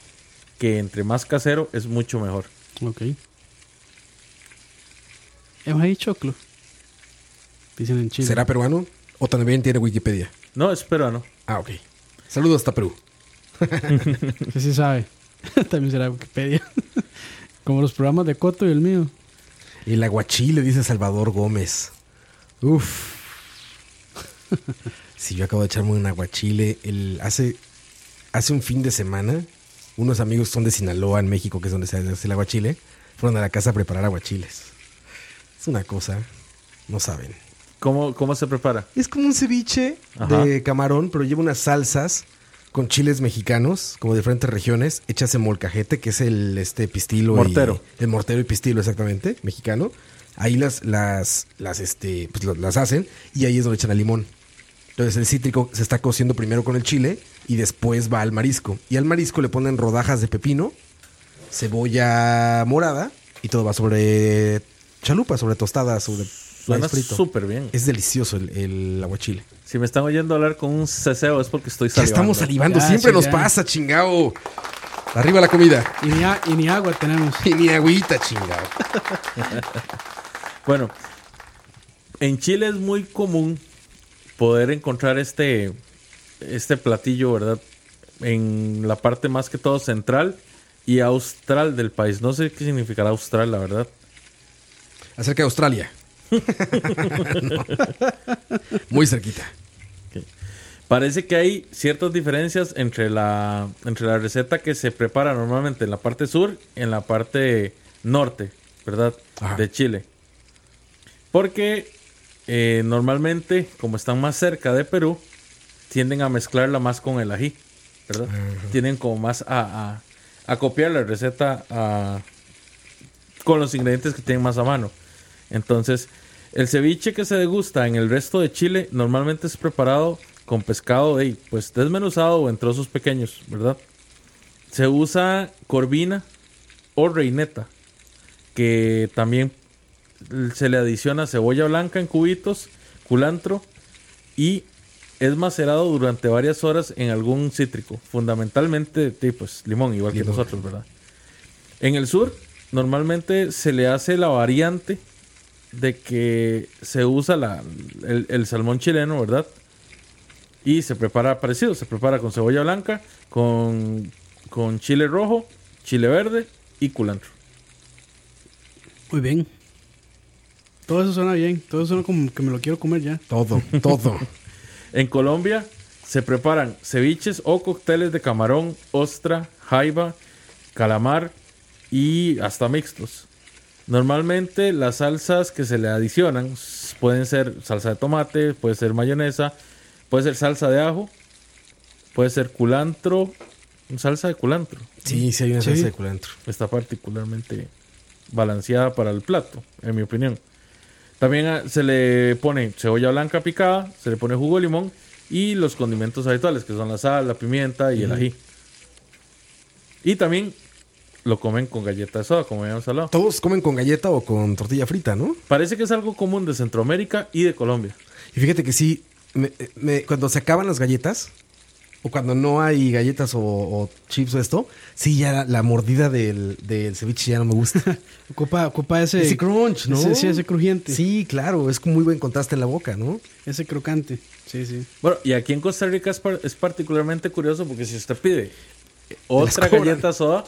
que entre más casero es mucho mejor. Ok. Es maíz choclo. Dicen en Chile. ¿Será peruano? O también tiene Wikipedia. No, es peruano. Ah, ok. Saludos hasta Perú. Sí, sí sabe. También será Wikipedia. Como los programas de Coto y el mío. El aguachile, dice Salvador Gómez. Uf. Si yo acabo de echarme un aguachile. El, hace, hace un fin de semana, unos amigos son de Sinaloa, en México, que es donde se hace el aguachile, fueron a la casa a preparar aguachiles. Es una cosa, no saben. ¿Cómo, cómo se prepara? Es como un ceviche Ajá. de camarón, pero lleva unas salsas con chiles mexicanos, como de diferentes regiones, hechas en molcajete, que es el este pistilo. y- Mortero. el mortero y pistilo, exactamente, mexicano. Ahí las, las, las, este, pues las hacen y ahí es donde echan el limón. Entonces el cítrico se está cociendo primero con el chile y después va al marisco. Y al marisco le ponen rodajas de pepino, cebolla morada y todo va sobre chalupa, sobre tostadas, sobre Suena súper bien. Es delicioso el, el aguachile. Si me están oyendo hablar con un ceseo es porque estoy Ya salivando. estamos salivando, Ya, siempre sí, nos ya. pasa, chingao. Arriba la comida. Y ni, a- y ni agua tenemos. Y ni agüita, chingao. Bueno, en Chile es muy común poder encontrar este, este platillo, ¿verdad? En la parte más que todo central y austral del país. No sé qué significará austral, la verdad. Acerca de Australia. No. Muy cerquita. Parece que hay ciertas diferencias entre la, entre la receta que se prepara normalmente en la parte sur y en la parte norte, ¿verdad? Ajá. De Chile. Porque eh, normalmente, como están más cerca de Perú, tienden a mezclarla más con el ají, ¿verdad? Tienen como más a, a, a copiar la receta a- con los ingredientes que tienen más a mano. Entonces, el ceviche que se degusta en el resto de Chile normalmente es preparado con pescado ey, pues desmenuzado o en trozos pequeños, ¿verdad? Se usa corvina o reineta, que también se le adiciona cebolla blanca en cubitos, culantro y es macerado durante varias horas en algún cítrico, fundamentalmente pues limón, igual que nosotros, ¿verdad? En el sur normalmente se le hace la variante de que se usa la, el, el salmón chileno, ¿verdad? Y se prepara parecido, se prepara con cebolla blanca, con, con chile rojo, chile verde y culantro. Muy bien. Todo eso suena bien. Todo eso suena como que me lo quiero comer ya. Todo, todo. En Colombia se preparan ceviches o cócteles de camarón, ostra, jaiba, calamar y hasta mixtos. Normalmente las salsas que se le adicionan pueden ser salsa de tomate, puede ser mayonesa, puede ser salsa de ajo, puede ser culantro, salsa de culantro. Sí, sí hay una Sí. salsa de culantro. Está particularmente balanceada para el plato, en mi opinión. También ah, se le pone cebolla blanca picada, se le pone jugo de limón y los condimentos habituales, que son la sal, la pimienta y el ají. Y también lo comen con galleta de soda, como habíamos hablado. Todos comen con galleta o con tortilla frita, ¿no? Parece que es algo común de Centroamérica y de Colombia. Y fíjate que sí, me- me- cuando se acaban las galletas, o cuando no hay galletas o, o chips o esto, sí, ya la, la mordida del, del ceviche ya no me gusta. Ocupa, ocupa ese, Ese crunch, ¿no? Ese, sí, ese crujiente. Sí, claro, es muy buen contraste en la boca, ¿no? Ese crocante. Sí, sí. Bueno, y aquí en Costa Rica es, par- es particularmente curioso porque si usted pide otra cobran. galleta soda,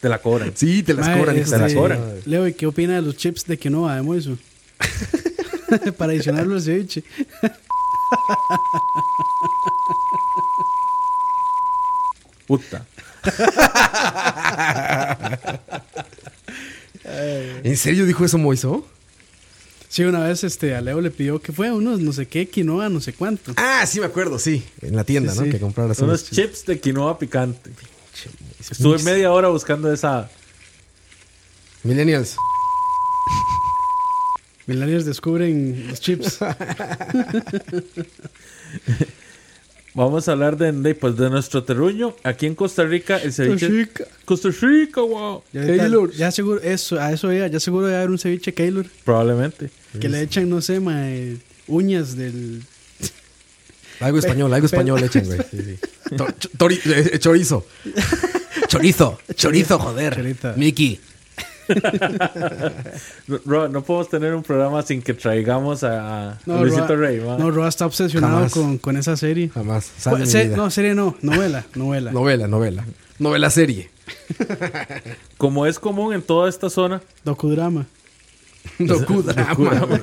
te la cobran. Sí, te las cobran. te de la este, la cobran. Leo, ¿y qué opina de los chips de quinoa de moiso? Para adicionarlo al ceviche. Puta. ¿En serio dijo eso Moiso? Sí, una vez este, a Leo le pidió que fue unos no sé qué, quinoa, no sé cuánto. Ah, sí me acuerdo, sí. En la tienda, Sí, ¿no? sí. Que Son unos unos chips de quinoa picante. Estuve media hora buscando esa. Millennials. Millennials descubren los chips. Vamos a hablar de, de, pues, de nuestro terruño. Aquí en Costa Rica, el ceviche. Rica. Costa Rica, wow. Ya, ya seguro, eso, a eso ya, ya seguro debe haber un ceviche Keylor Probablemente. que le echan, no sé, mae, uñas del. Algo español, algo español echen, güey. Sí, sí. To- ch- tori- eh, chorizo. Chorizo. Chorizo, joder. Chorita. Mickey. Ro, no podemos tener un programa sin que traigamos a, a Luisito Roa- Rey. ma. No, Roa está obsesionado con, con esa serie. Jamás. Sale Se- mi vida. no, serie no, novela, novela. Novela, novela. Novela serie. Como es común en toda esta zona, Docudrama. Docudrama,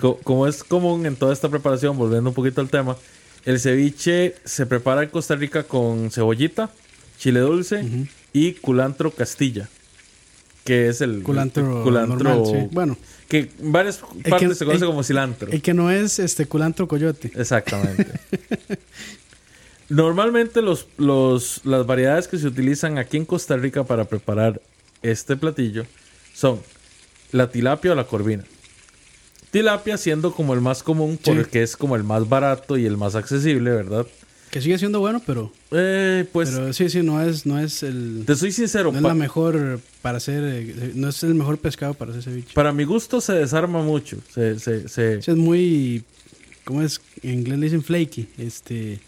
co- como es común en toda esta preparación, volviendo un poquito al tema, el ceviche se prepara en Costa Rica con cebollita, chile dulce y culantro castilla, que es el Culantro, el culantro normal, sí. Bueno, que en varias partes que- se conoce el- como cilantro. el que no es este culantro coyote. Exactamente. Normalmente los, los, las variedades que se utilizan aquí en Costa Rica para preparar este platillo son la tilapia o la corvina. Tilapia siendo como el más común Sí. porque es como el más barato y el más accesible, ¿verdad? Que sigue siendo bueno, pero, Eh, pues pero sí, sí, no es, no es el. te soy sincero, No es pa- la mejor para hacer. eh, No es el mejor pescado para hacer ceviche. para mi gusto se desarma mucho. Se, se, se- Sí, es muy. ¿Cómo es? En inglés le dicen flaky. Este.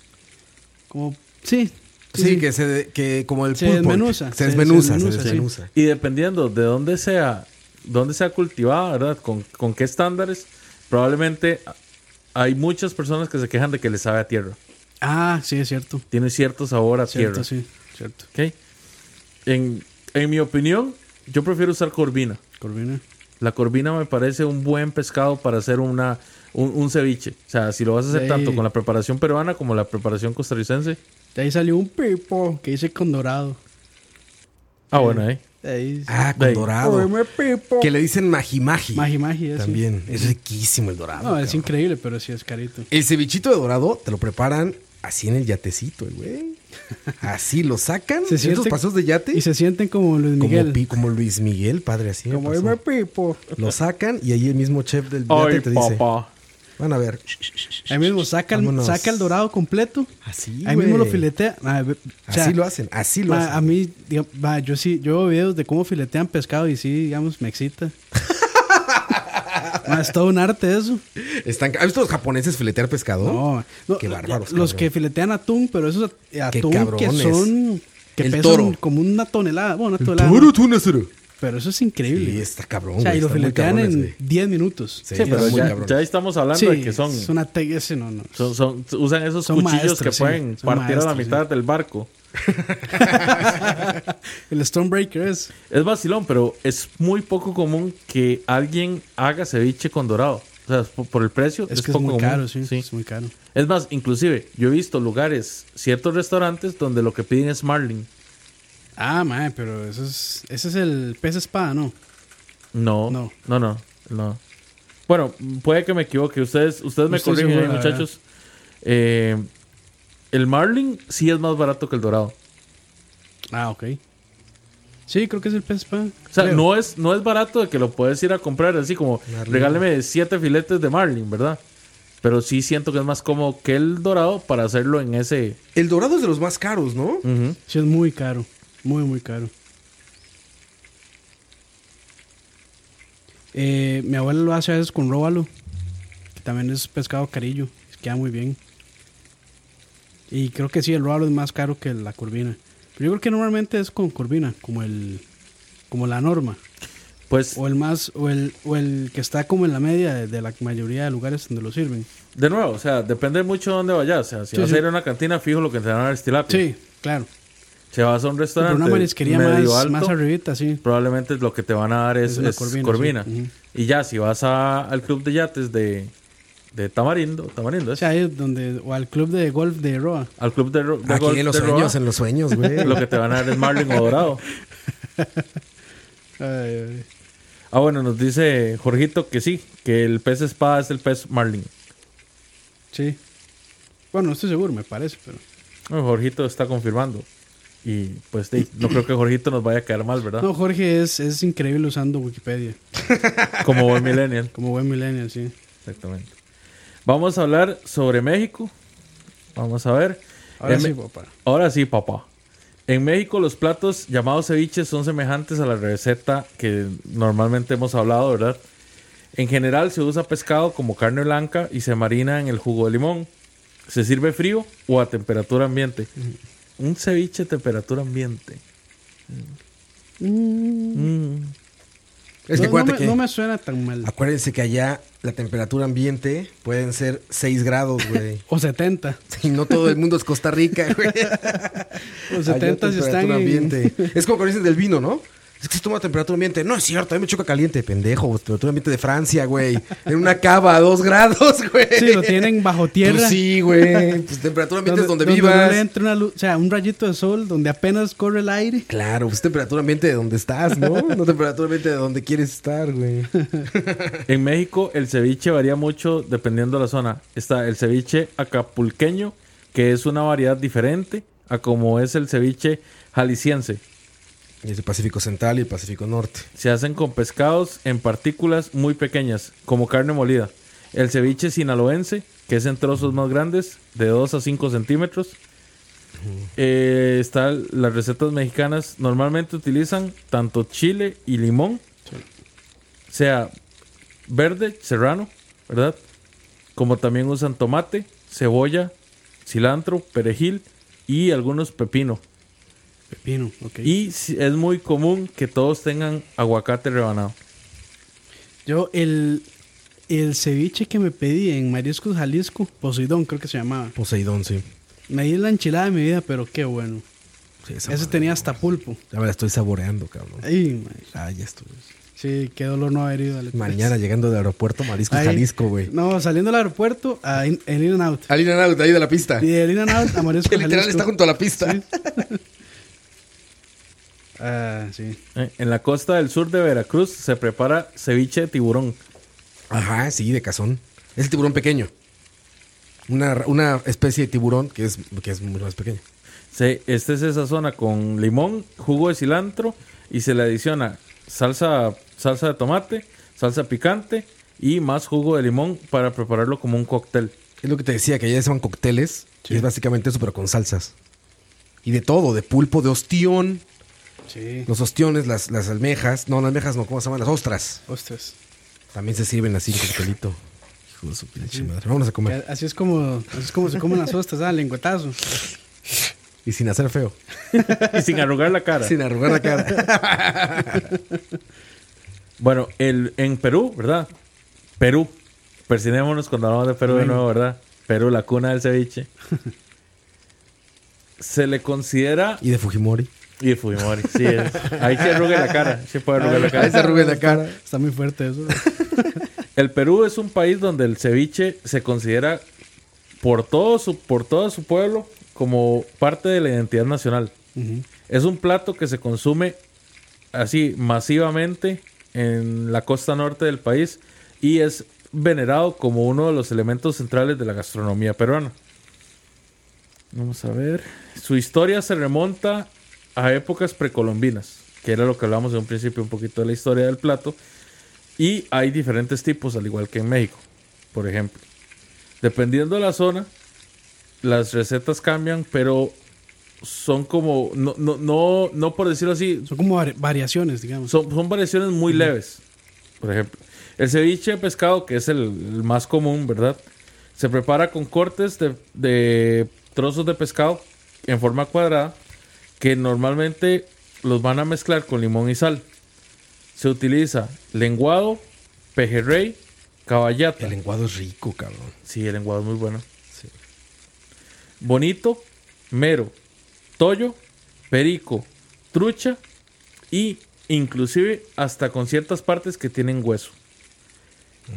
Como. Sí. Sí, que se que como el pork, desmenuza, Se desmenuza, se desmenuza. Y dependiendo de dónde sea, dónde sea cultivada, ¿verdad? Con, con qué estándares, probablemente hay muchas personas que se quejan de que le sabe a tierra. Ah, sí, es cierto. Tiene cierto sabor a Cierto, tierra. sí. Cierto. ¿ok? En, en mi opinión, yo prefiero usar corvina. Corvina. La corvina me parece un buen pescado para hacer una, un, un ceviche. O sea, si lo vas a hacer Sí. tanto con la preparación peruana como la preparación costarricense. De ahí salió un pipo que dice con dorado. Ah, bueno, ahí. De ahí. Ah, con ahí. dorado. Pipo. Que le dicen maji maji. Magi magi, es, También. Es riquísimo el dorado. No, es cabrón. increíble, pero sí es carito. El cevichito de dorado te lo preparan así en el yatecito, güey. Así lo sacan. Se Se estos pasos de yate. Y se sienten como Luis Miguel. Como, pi- como Luis Miguel, padre, así. Como me pipo. Lo sacan y ahí el mismo chef del yate Ay, te dice: papá. Van a ver. Ahí mismo saca el, saca el dorado completo. Así. Ahí mismo lo filetea. Ve- o sea, Así lo hacen, así lo ma, hacen. A mí, diga- ma, yo sí, yo veo videos de cómo filetean pescado y sí, digamos, me excita. Ma, es todo un arte eso. Están, ¿Has visto los japoneses filetear pescado? No, no, Qué bárbaros, Los cabrón. que filetean atún, pero esos atún que son. Que El pesan toro. como una tonelada. Bueno, una El tonelada. toro pero eso es increíble. Sí, está cabrón. o sea, y lo filetean en güey. 10 minutos. Sí, Sí, pero ya, estamos hablando Sí, de que son, es una no, no. son, son- usan esos Son cuchillos maestros, que sí, pueden partir a la mitad del barco. El Stonebreaker es. Es vacilón, pero es muy poco común que alguien haga ceviche con dorado. O sea, por, el precio Es, es, que es poco muy común. caro, sí, Es muy caro. Es más, inclusive, yo he visto lugares, ciertos restaurantes donde lo que piden es marlin. Ah, mae, pero eso es, ese es el pez espada, ¿no? No, No. no, no, no. no. Bueno, puede que me equivoque. Ustedes, ustedes me corrigen, muchachos. Eh, el marlin sí es más barato que el dorado. Ah, ok. Sí, creo que es el pez. O sea, creo. no es, no es barato de que lo puedes ir a comprar así como Marlin. regáleme siete filetes de marlin, ¿verdad? Pero sí siento que es más cómodo que el dorado para hacerlo en ese. El dorado es de los más caros, ¿no? Ujú. Sí, es muy caro. Muy, muy caro. Eh, mi abuela lo hace a veces con róbalo, que también es pescado carillo. Queda muy bien. Y creo que sí, el róbalo es más caro que la curvina. Pero yo creo que normalmente es con curvina, como el como la norma. Pues, O el más, o el, o el que está como en la media de, de la mayoría de lugares donde lo sirven. de nuevo, o sea, depende mucho de dónde vayas. O sea, si Sí, vas sí. a ir a una cantina, fijo lo que te van a dar es tilapia. Sí, claro. Si vas a un Pero restaurante una marisquería medio más, alto, más arribita, sí. probablemente lo que te van a dar es, Es corvina, corvina. sí. Y ya, si vas a- al club de yates de, de Tamarindo, Tamarindo O es, sea, ahí es donde, o al club de golf de Roa. al club de, de Aquí golf en los de sueños, Roa, en los sueños, güey. lo que te van a dar es marlin o dorado. Ay, ay. Ah, bueno, nos dice Jorgito que sí, que el pez espada es el pez marlin. Sí. Bueno, no estoy seguro, me parece, pero. No, Jorgito está confirmando. Y pues sí, no creo que Jorgito nos vaya a quedar mal, ¿verdad? No, Jorge es, es increíble usando Wikipedia. Como buen millennial. Como buen millennial, sí. Exactamente. Vamos a hablar sobre México. Vamos a ver. Ahora En sí, papá. Ahora sí, papá. En México los platos llamados ceviches son semejantes a la receta que normalmente hemos hablado, ¿verdad? En general se usa pescado como carne blanca y se marina en el jugo de limón. Se sirve frío o a temperatura ambiente. Un ceviche a temperatura ambiente. Mm. Es que no, no me, que. no me suena tan mal. Acuérdense que allá la temperatura ambiente pueden ser 6 grados, güey. O 70. Y no todo el mundo es Costa Rica, güey. Allá 70 si están en... ambiente. Es como cuando dicen del vino, ¿no? Es que se toma temperatura ambiente. No es cierto, a mí me choca caliente, pendejo. Temperatura ambiente de Francia, güey. En una cava a 2 grados, güey. Sí, lo tienen bajo tierra. Pues sí, güey. Pues temperatura ambiente es donde, no vivas. entra una luz, o sea, un rayito de sol donde apenas corre el aire. Claro, pues temperatura ambiente de donde estás, ¿no? No temperatura ambiente de donde quieres estar, güey. En México el ceviche varía mucho dependiendo de la zona. Está el ceviche acapulqueño, que es una variedad diferente a como es el ceviche jalisciense. Y es el Pacífico Central y el Pacífico Norte. Se hacen con pescados en partículas muy pequeñas, como carne molida. El ceviche sinaloense, que es en trozos más grandes, de 2 a 5 centímetros. Eh, está las recetas mexicanas. Normalmente utilizan tanto chile y limón, sea verde, serrano, ¿verdad? Como también usan tomate, cebolla, cilantro, perejil y algunos pepino. Pepino, ok. Y es muy común que todos tengan aguacate rebanado. Yo, el, el ceviche que me pedí en Mariscos Jalisco, Poseidón creo que se llamaba. Poseidón, sí. Me di la enchilada de mi vida, pero qué bueno. Sí, esa Ese madre. tenía hasta pulpo. Ya me la estoy saboreando, cabrón. Ay. Ah, ya estoy. Sí, qué dolor no haber ido. al E3. Mañana llegando del aeropuerto Mariscos Ahí. Jalisco, güey. No, saliendo del aeropuerto a In- el In and Out. Al in and out, ahí de la pista. Y del In and Out a Mariscos Que Jalisco. literal está junto a la pista. Sí. Ah, sí. Eh, En la costa del sur de Veracruz se prepara ceviche de tiburón. Ajá, sí, de cazón. Es el tiburón pequeño. Una, una especie de tiburón que es, que es mucho más pequeño. Se, este se sazona con limón, jugo de cilantro y se le adiciona salsa, salsa de tomate, salsa picante y más jugo de limón para prepararlo como un cóctel. Es lo que te decía, que allá se llaman cócteles. Y es básicamente eso, pero con salsas. Y de todo, de pulpo, de ostión. Sí. Los ostiones, las, las almejas. No, las almejas no, ¿cómo se llaman? Las ostras. Ostras. También se sirven así en coctelito. Hijo de su pinche madre. Vámonos a comer. Así es como, así es como se comen las ostras, ah, lengüetazo. Y sin hacer feo. Y sin arrugar la cara. Sin arrugar la cara. Bueno, el, en Perú, ¿verdad? Perú. Persinémonos cuando hablamos de Perú de nuevo, ¿verdad? Perú, la cuna del ceviche. se le considera... y de Fujimori. Y de Fujimori, sí. es. Ahí se arruga la cara. Sí puede arrugar la Ahí cara. se arruga la cara. Está muy fuerte eso. El Perú es un país donde el ceviche se considera por todo su, por todo su pueblo como parte de la identidad nacional. Es un plato que se consume así masivamente en la costa norte del país y es venerado como uno de los elementos centrales de la gastronomía peruana. Vamos a ver. Su historia se remonta a épocas precolombinas, que era lo que hablamos en un principio un poquito de la historia del plato. Y hay diferentes tipos, al igual que en México, por ejemplo. Dependiendo de la zona, las recetas cambian, pero son como, no, no, no, no por decirlo así, Son como vari- variaciones, digamos. son, son variaciones muy leves. Por ejemplo, el ceviche de pescado, que es el, el más común, ¿verdad? Se prepara con cortes de, de trozos de pescado en forma cuadrada que normalmente los van a mezclar con limón y sal. Se utiliza lenguado, pejerrey, caballata. El lenguado es rico, cabrón. Sí, el lenguado es muy bueno. Bonito, mero, toyo, perico, trucha y inclusive hasta con ciertas partes que tienen hueso.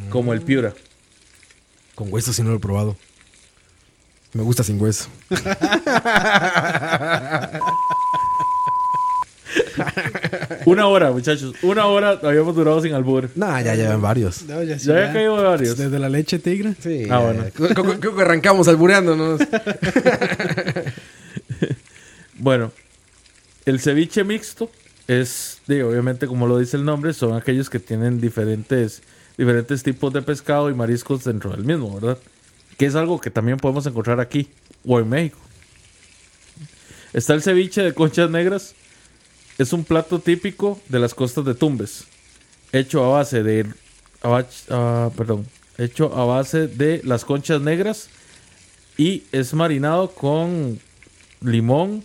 Como el piura. Con hueso sí no lo he probado. Me gusta sin hueso. Una hora, muchachos. Una hora habíamos durado sin albur. Nah, ya llevan varios. No, ya, sí, Ya había caído varios. Desde la leche tigre. Sí. Ah, bueno. Creo, que arrancamos albureándonos. Bueno, El ceviche mixto es, digo, obviamente como lo dice el nombre, son aquellos que tienen diferentes, diferentes tipos de pescado y mariscos dentro del mismo, ¿verdad? Que es algo que también podemos encontrar aquí o en México. Está el ceviche de conchas negras. Es un plato típico de las costas de Tumbes, hecho a base de, a perdón, hecho a base de las conchas negras y es marinado con limón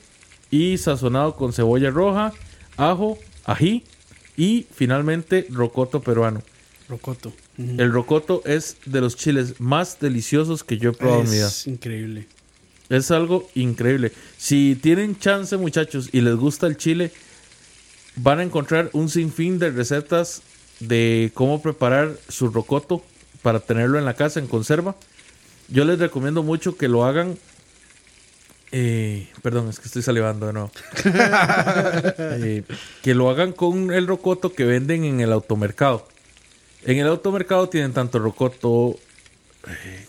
y sazonado con cebolla roja, ajo, ají y finalmente rocoto peruano. Rocoto. El rocoto es de los chiles más deliciosos que yo he probado en mi vida. es increíble. Es algo increíble. Si tienen chance, muchachos, y les gusta el chile, van a encontrar un sinfín de recetas de cómo preparar su rocoto para tenerlo en la casa en conserva. Yo les recomiendo mucho que lo hagan. eh, perdón, es que estoy salivando de nuevo. Eh, que lo hagan con el rocoto que venden en el automercado. En el automercado tienen tanto rocoto eh,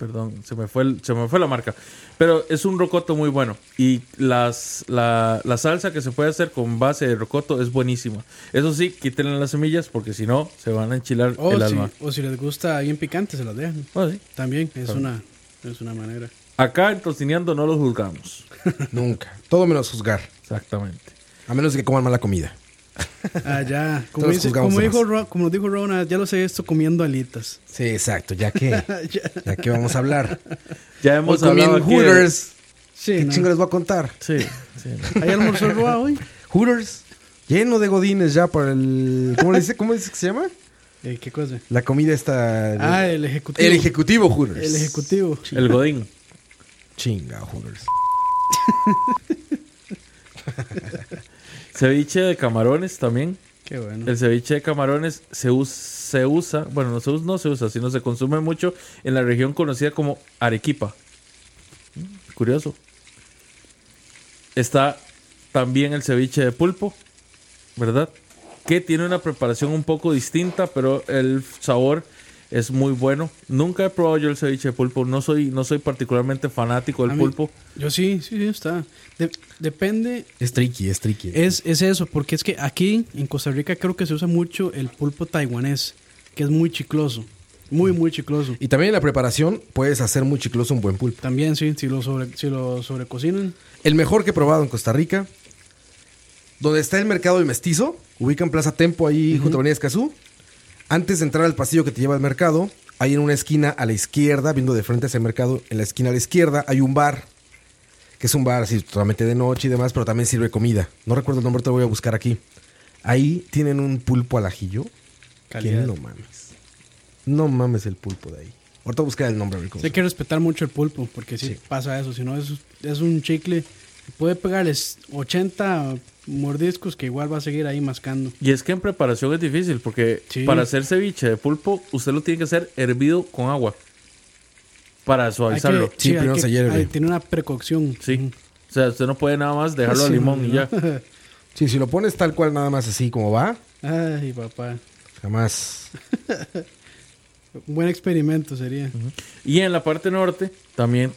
perdón, se me fue el- se me fue la marca. Pero es un rocoto muy bueno. Y las, la, la salsa que se puede hacer con base de rocoto es buenísima. Eso sí, quítenle las semillas porque si no, se van a enchilar O, el si, alma. o si les gusta bien picante, se las dejan. Ah, sí. También es una, es una manera. Acá en Tocineando no los juzgamos. Nunca. Todo menos juzgar. Exactamente. A menos de que coman mala comida. Ah, ya. Como, dice- como, dijo. Ro- como nos dijo Rona, ya los he visto comiendo alitas. Sí, exacto. Ya que, ya que vamos a hablar. Ya Hoy hemos comí hablado aquí Hooters. Sí, ¿Qué ¿no? chingo les voy a contar? Sí, sí. ¿Ahí almorzó Roa hoy? Hooters. Lleno de godines ya para el... ¿Cómo le dice? ¿Cómo dice que se llama? Eh, ¿Qué cosa? La comida está... Ah, el ejecutivo. el ejecutivo Hooters. El ejecutivo. El Godín. Chinga, Hooters. Ceviche de camarones también. Qué bueno. El ceviche de camarones se, se usa, bueno, no se, us- no se usa, sino se consume mucho en la región conocida como Arequipa. Mm, Curioso. Está también el ceviche de pulpo, ¿verdad? Que tiene una preparación un poco distinta, pero el sabor es muy bueno. Nunca he probado yo el ceviche de pulpo, no soy, no soy particularmente fanático del mí- pulpo. Yo sí, sí, sí, está. De- depende, Es tricky, es tricky. es, es eso, porque es que aquí en Costa Rica creo que se usa mucho el pulpo taiwanés, que es muy chicloso. Muy, muy chicloso. Y también en la preparación puedes hacer muy chicloso un buen pulpo. También, sí, si lo, sobre, si lo sobrecocinan. El mejor que he probado en Costa Rica. Donde está el mercado del mestizo. Ubican Plaza Tempo ahí junto a Avenida Escazú. Antes de entrar al pasillo que te lleva al mercado, hay en una esquina a la izquierda, viendo de frente hacia el mercado, en la esquina a la izquierda hay un bar. Que es un bar así totalmente de noche y demás, pero también sirve comida. No recuerdo el nombre, te lo voy a buscar aquí. Ahí tienen un pulpo al ajillo. Que Calidad. no mames. No mames el pulpo de ahí. Ahorita a buscar el nombre. a ver cómo Sí, hay que respetar mucho el pulpo, porque sí, Sí. pasa eso. Si no, es, es un chicle. Puede pegarles 80 mordiscos que igual va a seguir ahí mascando. Y es que en preparación es difícil, porque Sí. para hacer ceviche de pulpo, usted lo tiene que hacer hervido con agua. Para suavizarlo. que- Sí, hay primero que- se hierve. hay- tiene una precocción. Sí. O sea, usted no puede nada más dejarlo a Sí, limón y no. ya. Sí, si lo pones tal cual nada más así como va, Ay, papá. jamás. Un buen experimento sería. Y en la parte norte también,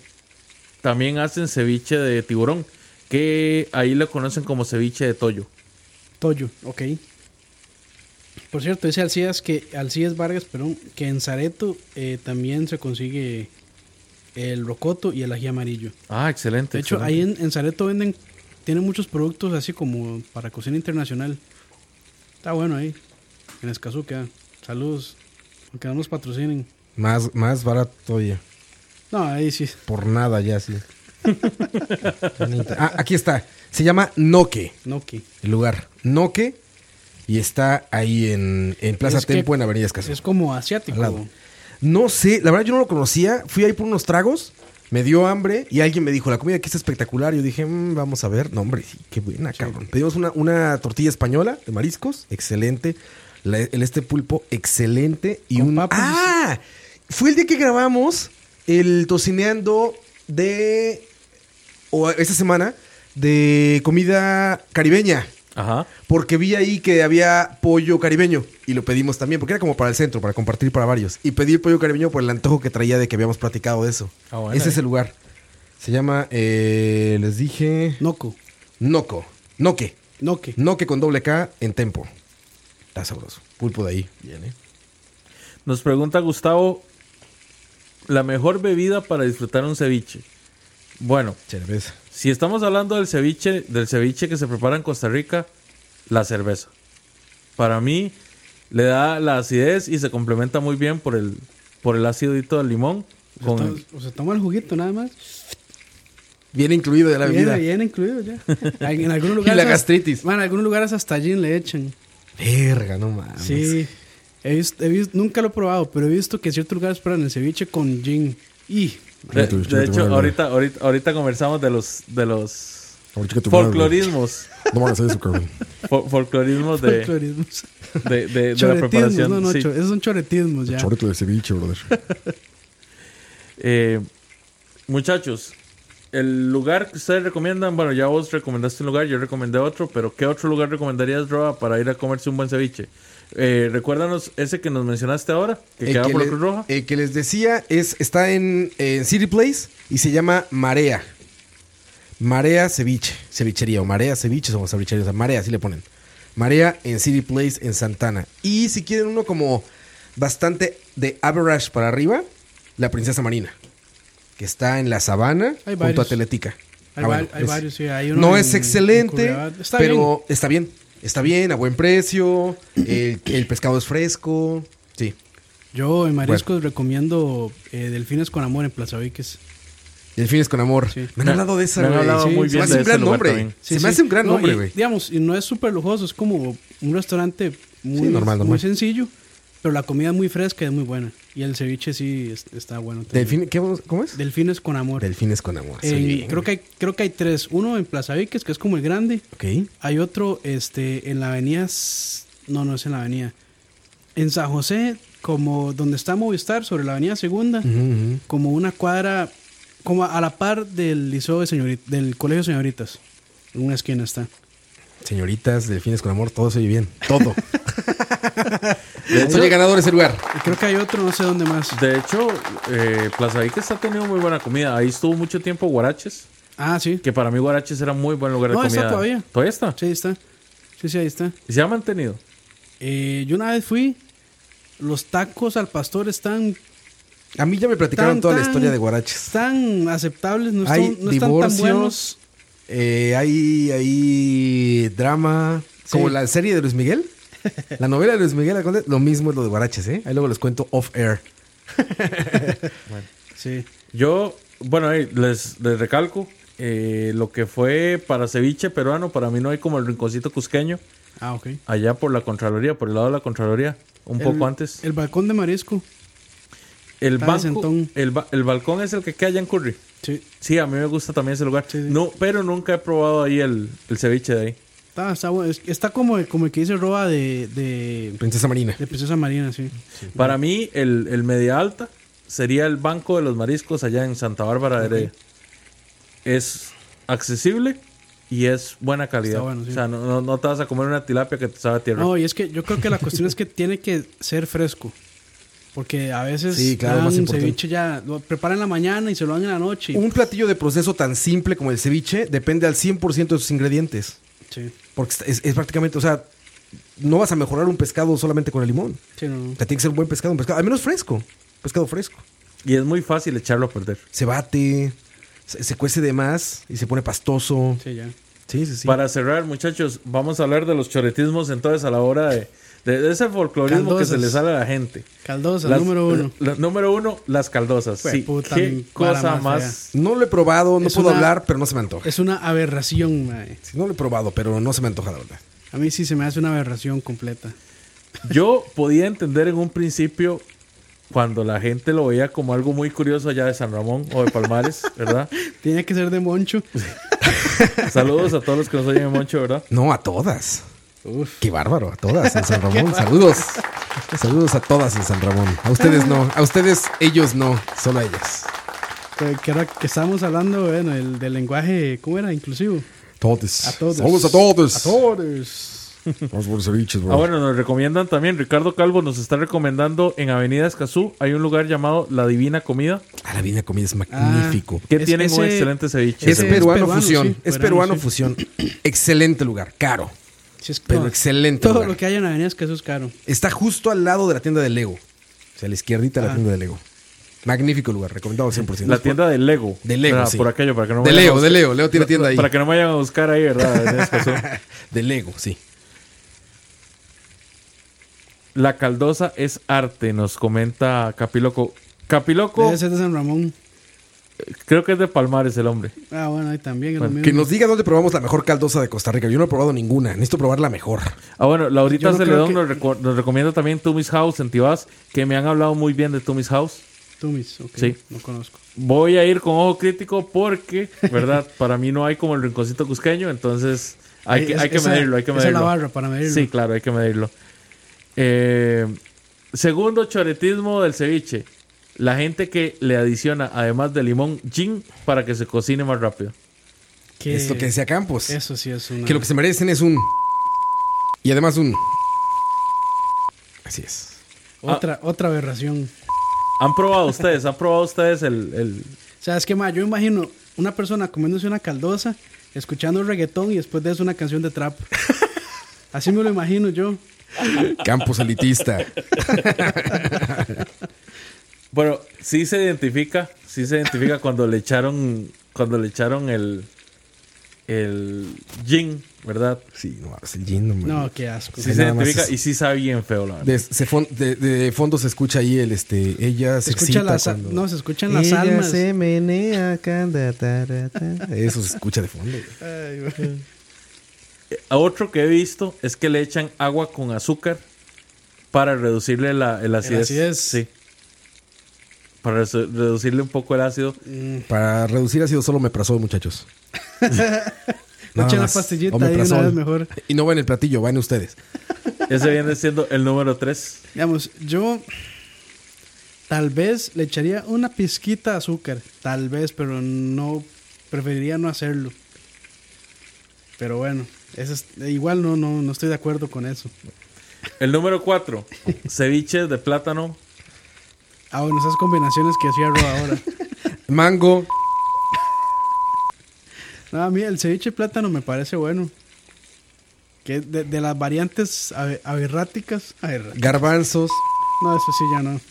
también hacen ceviche de tiburón, que ahí lo conocen como ceviche de toyo. Toyo, ok. Por cierto, dice Alcías que Alcías Vargas, perdón, que en Zareto eh, también se consigue el rocoto y el ají amarillo. Ah, excelente. De hecho, excelente. ahí en, en Zareto venden, tienen muchos productos así como para cocina internacional. Está bueno ahí. En Escazú queda. Saludos. Aunque no nos patrocinen. Más, más barato todavía. No, ahí sí. Por nada ya, sí. Ah, aquí está. Se llama Noque, Noki. el lugar. Noque. Y está ahí en, en Plaza Es Tempo, en Avenida Escazú. Es como asiático. No sé, la verdad yo no lo conocía. Fui ahí por unos tragos, me dio hambre y alguien me dijo, la comida aquí está espectacular. Yo dije, "Mm, vamos a ver. No, hombre, sí, qué buena, cabrón. Pedimos una, una tortilla española de mariscos, excelente. La- el este pulpo, excelente. Y Con un... papas. ¡Ah! Fue el día que grabamos el tocineando de... O esta semana, de comida caribeña. Ajá. Porque vi ahí que había pollo caribeño y lo pedimos también, porque era como para el centro, para compartir para varios. Y pedí el pollo caribeño por el antojo que traía de que habíamos platicado de eso. Ah, bueno. Ese es el lugar. Se llama, eh, les dije, Noco. Noco. Noque. Noque. Noque con doble K en tempo. Está sabroso. Pulpo de ahí. Bien, ¿eh? Nos pregunta Gustavo, la mejor bebida para disfrutar un ceviche. Bueno, Cerveza. si estamos hablando del ceviche, del ceviche que se prepara en Costa Rica, la cerveza. Para mí le da la acidez y se complementa muy bien por el por el acidito del limón O con sea, toma- o sea, toma el juguito nada más. Viene incluido de la Viene, bebida. viene incluido ya. En algunos lugares. la hasta- gastritis. Man, en algunos lugares hasta gin le echan. Verga, no mames. Sí. He visto, he visto- nunca lo he probado, pero he visto que en ciertos lugares preparan el ceviche con gin. Y. de, hecho ahorita, ahorita ahorita conversamos de los de los folclorismos. No van a hacer eso, cabrón. fo- folclorismos de, Folclorismos. de, de- de la preparación no, no, sí. esos son choretismos ya. Chorito de ceviche, brother. Eh, muchachos, el lugar que ustedes recomiendan, bueno, ya vos recomendaste un lugar, yo recomendé otro, pero ¿qué otro lugar recomendarías, Roa, para ir a comerse un buen ceviche? Eh, recuérdanos ese que nos mencionaste ahora, que El queda que, por la Cruz Roja. el que les decía es está en, en City Place y se llama Marea. Marea Ceviche, cevichería o Marea Ceviche o cevichería, o sea, Marea, así le ponen. Marea en City Place en Santana. Y si quieren uno como bastante de average para arriba, la Princesa Marina, que está en la Sabana Hay junto a. Teletica. Hay, Ah, bueno, va- hay es- varios, sí. Hay uno no en- es en excelente. Está pero bien. está bien. Está bien, a buen precio. El, el pescado es fresco. Sí. Yo en mariscos recomiendo eh, Delfines con Amor en Plaza Viques. Delfines con amor. Sí. Me han hablado de esa, Me han güey. hablado Sí, muy se bien me hace de un gran nombre. también. Se me hace un gran No, nombre, güey. Digamos, y no es súper lujoso, es como un restaurante muy, Sí, normal, normal. muy sencillo, pero la comida es muy fresca y es muy buena. Y el ceviche sí es- está bueno. también. Delfín- ¿qué vamos- ¿Cómo es? Delfines con Amor. Delfines con amor. Bien. creo, que hay, creo que hay tres. Uno en Plaza Viques, que es como el grande. Ok. Hay otro este, en la avenida... No, no es en la avenida. En San José, como donde está Movistar, sobre la avenida Segunda, como una cuadra, como a la par del liceo de señorita, del colegio de señoritas. En una esquina está. Señoritas, delfines con amor, todo se oye bien. Todo. Soy el ganador de ese lugar. Y creo que hay otro, no sé dónde más. De hecho, eh, Plaza Viques ha tenido muy buena comida. Ahí estuvo mucho tiempo Guaraches, Ah, sí. que para mí Guaraches era muy buen lugar de está comida. todavía. ¿Todavía está? Sí, ahí está. Sí, sí, ahí está. ¿Y se ha mantenido? Eh, yo una vez fui. Los tacos al pastor están, A mí ya me platicaron Tan, toda la historia de Guaraches. están aceptables, no, Hay están, no están tan buenos. Eh, hay, hay drama. Como la serie de Luis Miguel. La novela de Luis Miguel, lo mismo es lo de Guaraches, ¿eh? Ahí luego les cuento off air. Sí. Yo, bueno, les, les recalco, eh, lo que fue para ceviche peruano, para mí no hay como el rinconcito cusqueño, Ah, ok. allá por la Contraloría, por el lado de la Contraloría, un El- poco antes. El balcón de marisco. El, banco, el, ba- el balcón es el que queda allá en Curry. Sí. Sí, a mí me gusta también ese lugar. Sí, sí. No, pero nunca he probado ahí el, el ceviche de ahí. Está, está, está como, como el que dice Roba de, de, Princesa Marina. de Princesa Marina, sí. Para mí, el, el media alta sería el banco de los mariscos allá en Santa Bárbara de Heredia. Es accesible y es buena calidad. Está bueno, sí. O sea, no, no, no te vas a comer una tilapia que te sabe a tierra. No, y es que yo creo que la cuestión es que tiene que ser fresco. Porque a veces Sí, claro, dan más importante. ceviche ya, lo preparan en la mañana y se lo dan en la noche. Un platillo de proceso tan simple como el ceviche depende al 100% de sus ingredientes. Sí, Porque es, es prácticamente, o sea, no vas a mejorar un pescado solamente con el limón. sí, no, no. O sea, tiene que ser un buen pescado, un pescado, al menos fresco. Pescado fresco. Y es muy fácil echarlo a perder. Se bate, se, se cuece de más y se pone pastoso. Sí, ya. Sí, sí, sí. Para cerrar, muchachos, vamos a hablar de los choretismos entonces a la hora de, de- de ese folclorismo que se Caldosas. le sale a la gente. Caldosa, Las- número uno. la- número uno, las caldosas. Jue Sí, puta, qué cosa más más. No lo he probado, no Es puedo una- hablar, pero no se me antoja. Es una aberración, mae. Sí, no lo he probado, pero no se me antoja, la verdad. A mí sí se me hace una aberración completa. Yo podía entender en un principio cuando la gente lo veía como algo muy curioso allá de San Ramón o de Palmares, ¿verdad? Tiene que ser de moncho. Saludos a todos los que nos oyen en Moncho, ¿verdad? No, a todas. Uf. Qué bárbaro, a todas en San Ramón. Saludos. Saludos a todas en San Ramón. A ustedes no, a ustedes, ellos no, solo a ellas. Que, que era que estábamos hablando, bueno, el, del lenguaje, ¿cómo era? Inclusivo. Todos. A todos. Saludos a todos. A todos. Vamos por ceviches, bro. Ah, bueno, nos recomiendan también, Ricardo Calvo nos está recomendando en Avenida Escazú, hay un lugar llamado La Divina Comida. Ah, la Divina Comida es magnífico. Que Es- tienen un ese- excelente ceviche. es peruano, fusión. sí, es peruano, peruano sí. fusión. excelente lugar. Caro. Sí, es- Pero no, excelente Todo lugar. lo que hay en Avenida es que eso es caro. Está justo al lado de la tienda de Lego. O sea, a la izquierdita de la Ah. tienda de Lego. Magnífico lugar, recomendado al 100%. La tienda de Lego. De Lego, ¿verdad? sí. Por aquello, para que no De buscar- de Lego. Leo tiene tienda ahí. Para que no me vayan a buscar ahí, ¿verdad? En. De Lego, sí. La caldosa es arte, nos comenta Capiloco. Capiloco, Debe ser de San Ramón. creo que es de Palmares el hombre. Ah, bueno, ahí también. Bueno, mismo. Que nos diga dónde probamos la mejor caldosa de Costa Rica. Yo no he probado ninguna. Necesito probar la mejor. Ah, bueno, Laurita no Celedón que- nos, reco- nos recomienda también Tumis House en Tibás, que me han hablado muy bien de Tumis House. Tumis, ok. Sí. No conozco. Voy a ir con ojo crítico porque, ¿verdad? Para mí no hay como el rinconcito cusqueño, entonces hay, que, Es- hay que medirlo, hay que esa es medirlo. la barra para medirlo. Sí, claro, hay que medirlo. Eh, segundo choretismo del ceviche. La gente que le adiciona, además de limón, gin para que se cocine más rápido. Que- Es lo que decía Campos. Eso sí es una... Que lo que se merecen es un. Y además un. Así es. Otra, otra aberración. ¿Han probado ustedes? ¿Han probado ustedes el, el- O sea, es que ma, yo imagino una persona comiéndose una caldosa, escuchando reggaetón y después de eso una canción de trap. Así me lo imagino yo. Campos elitista. Bueno, sí se identifica, sí se identifica cuando le echaron, cuando le echaron el, el gin, ¿verdad? Sí, no, es el gin, no, man. No, qué asco. Sí Sí, se identifica es- y sí sabe bien feo, la verdad. De, se fon- de- de fondo se escucha ahí el este. Ella se, Se escucha excita las, cuando- no, se escuchan las Ella almas. se menea, canta, tarata. Eso se escucha de fondo. güey. Ay, güey. A Otro que he visto es que le echan agua con azúcar para reducirle la, el acidez. acidez. Sí. Para reducirle un poco el ácido. Para reducir ácido solo me pasó, muchachos. Nada Echen la pastillita ahí una vez mejor. Y no va en el platillo, van ustedes. Ese viene siendo el número 3. Digamos, yo tal vez le echaría una pizquita de azúcar. Tal vez, pero no. Preferiría no hacerlo. Pero bueno, eso es- igual no, no, no estoy de acuerdo con eso. El número 4, ceviche de plátano. Ah, bueno, esas combinaciones que hacía Ro ahora. Mango, No, a mí el ceviche de plátano me parece bueno. Que de, de las variantes abe- aberráticas. garbanzos. No, eso sí ya no.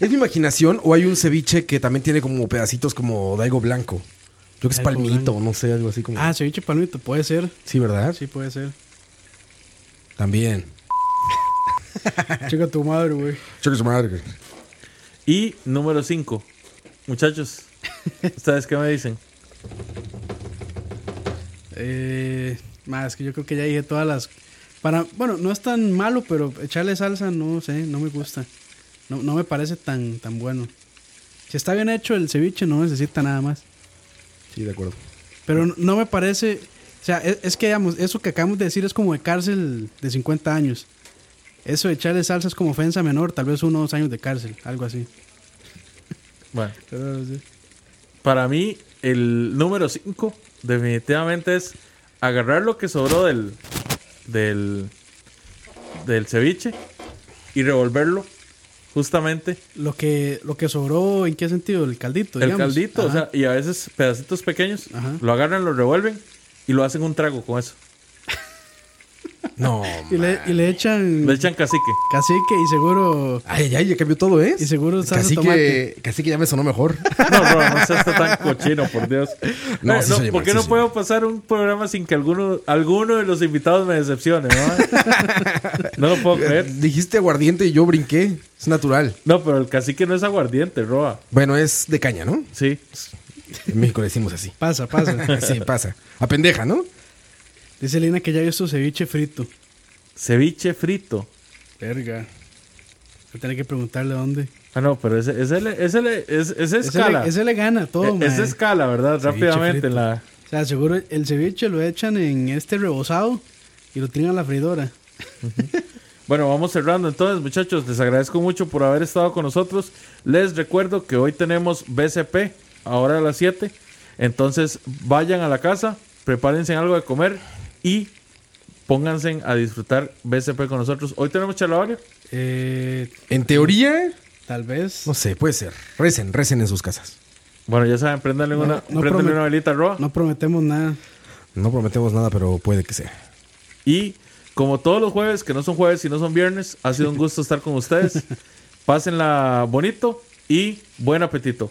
¿Es mi imaginación o hay un ceviche que también tiene como pedacitos como daigo blanco? Yo que es palmito, no sé, algo así como. Ah, ceviche palmito, puede ser. sí, ¿verdad? Sí, puede ser. También. Chica tu madre, güey. Choque su madre. Y número 5, muchachos. ¿Ustedes qué me dicen? Eh, más que yo creo que ya dije todas las. Para, bueno, no es tan malo, pero echarle salsa no sé, no me gusta. No, no me parece tan, tan bueno. Si está bien hecho el ceviche, no necesita nada más. Sí, de acuerdo. Pero no, me parece. O sea, es, es que digamos, eso que acabamos de decir es como de cárcel de 50 años. Eso de echarle salsa es como ofensa menor, tal vez uno o dos años de cárcel, algo así. Bueno, Pero, sí. para mí, el número 5 definitivamente es agarrar lo que sobró del, del, del ceviche y revolverlo justamente Lo que, lo que sobró, ¿en qué sentido? El caldito. el digamos. caldito, o sea, y a veces pedacitos pequeños, Ajá. lo agarran, lo revuelven y lo hacen un trago con eso. No. y, le, y le echan Le echan cacique. cacique y seguro. Ay, ay, ya cambió todo, ¿eh? Y seguro salsa casi tomate. que, casi que ya me sonó mejor. No, bro, no seas tan cochino, por Dios. No, Eh, sí oye ¿Por mal, qué sí no puedo pasar un programa sin que alguno, alguno de los invitados me decepcione? No, no lo puedo creer. Dijiste aguardiente y yo brinqué. Es natural. No, pero el cacique no es aguardiente, Roa. Bueno, es de caña, ¿no? Sí. En México le decimos así. Pasa, pasa. Sí, pasa. A pendeja, ¿no? Dice Lina que ya ha visto ceviche frito. Ceviche frito. Verga. Voy a tener que preguntarle dónde. Ah, no, pero ese, ese, le- ese, le- es, ese Ese escala. le, ese le gana todo, Eh, mae. ese escala, ¿verdad? Ceviche Rápidamente. frito. en la... O sea, seguro el ceviche lo echan en este rebozado y lo tiran a la freidora. Bueno, vamos cerrando entonces, muchachos. Les agradezco mucho por haber estado con nosotros. Les recuerdo que hoy tenemos BCP, ahora a las 7. Entonces, vayan a la casa, prepárense algo de comer y pónganse a disfrutar BCP con nosotros. Hoy tenemos charlavario. Eh, En teoría, Tal vez. No sé, puede ser. Recen, recen en sus casas. Bueno, ya saben, préndanle No, una, no promet- una velita roja. No prometemos nada. No prometemos nada, pero puede que sea. Y como todos los jueves, que no son jueves y no son viernes, ha sido un gusto estar con ustedes. Pásenla bonito y buen apetito.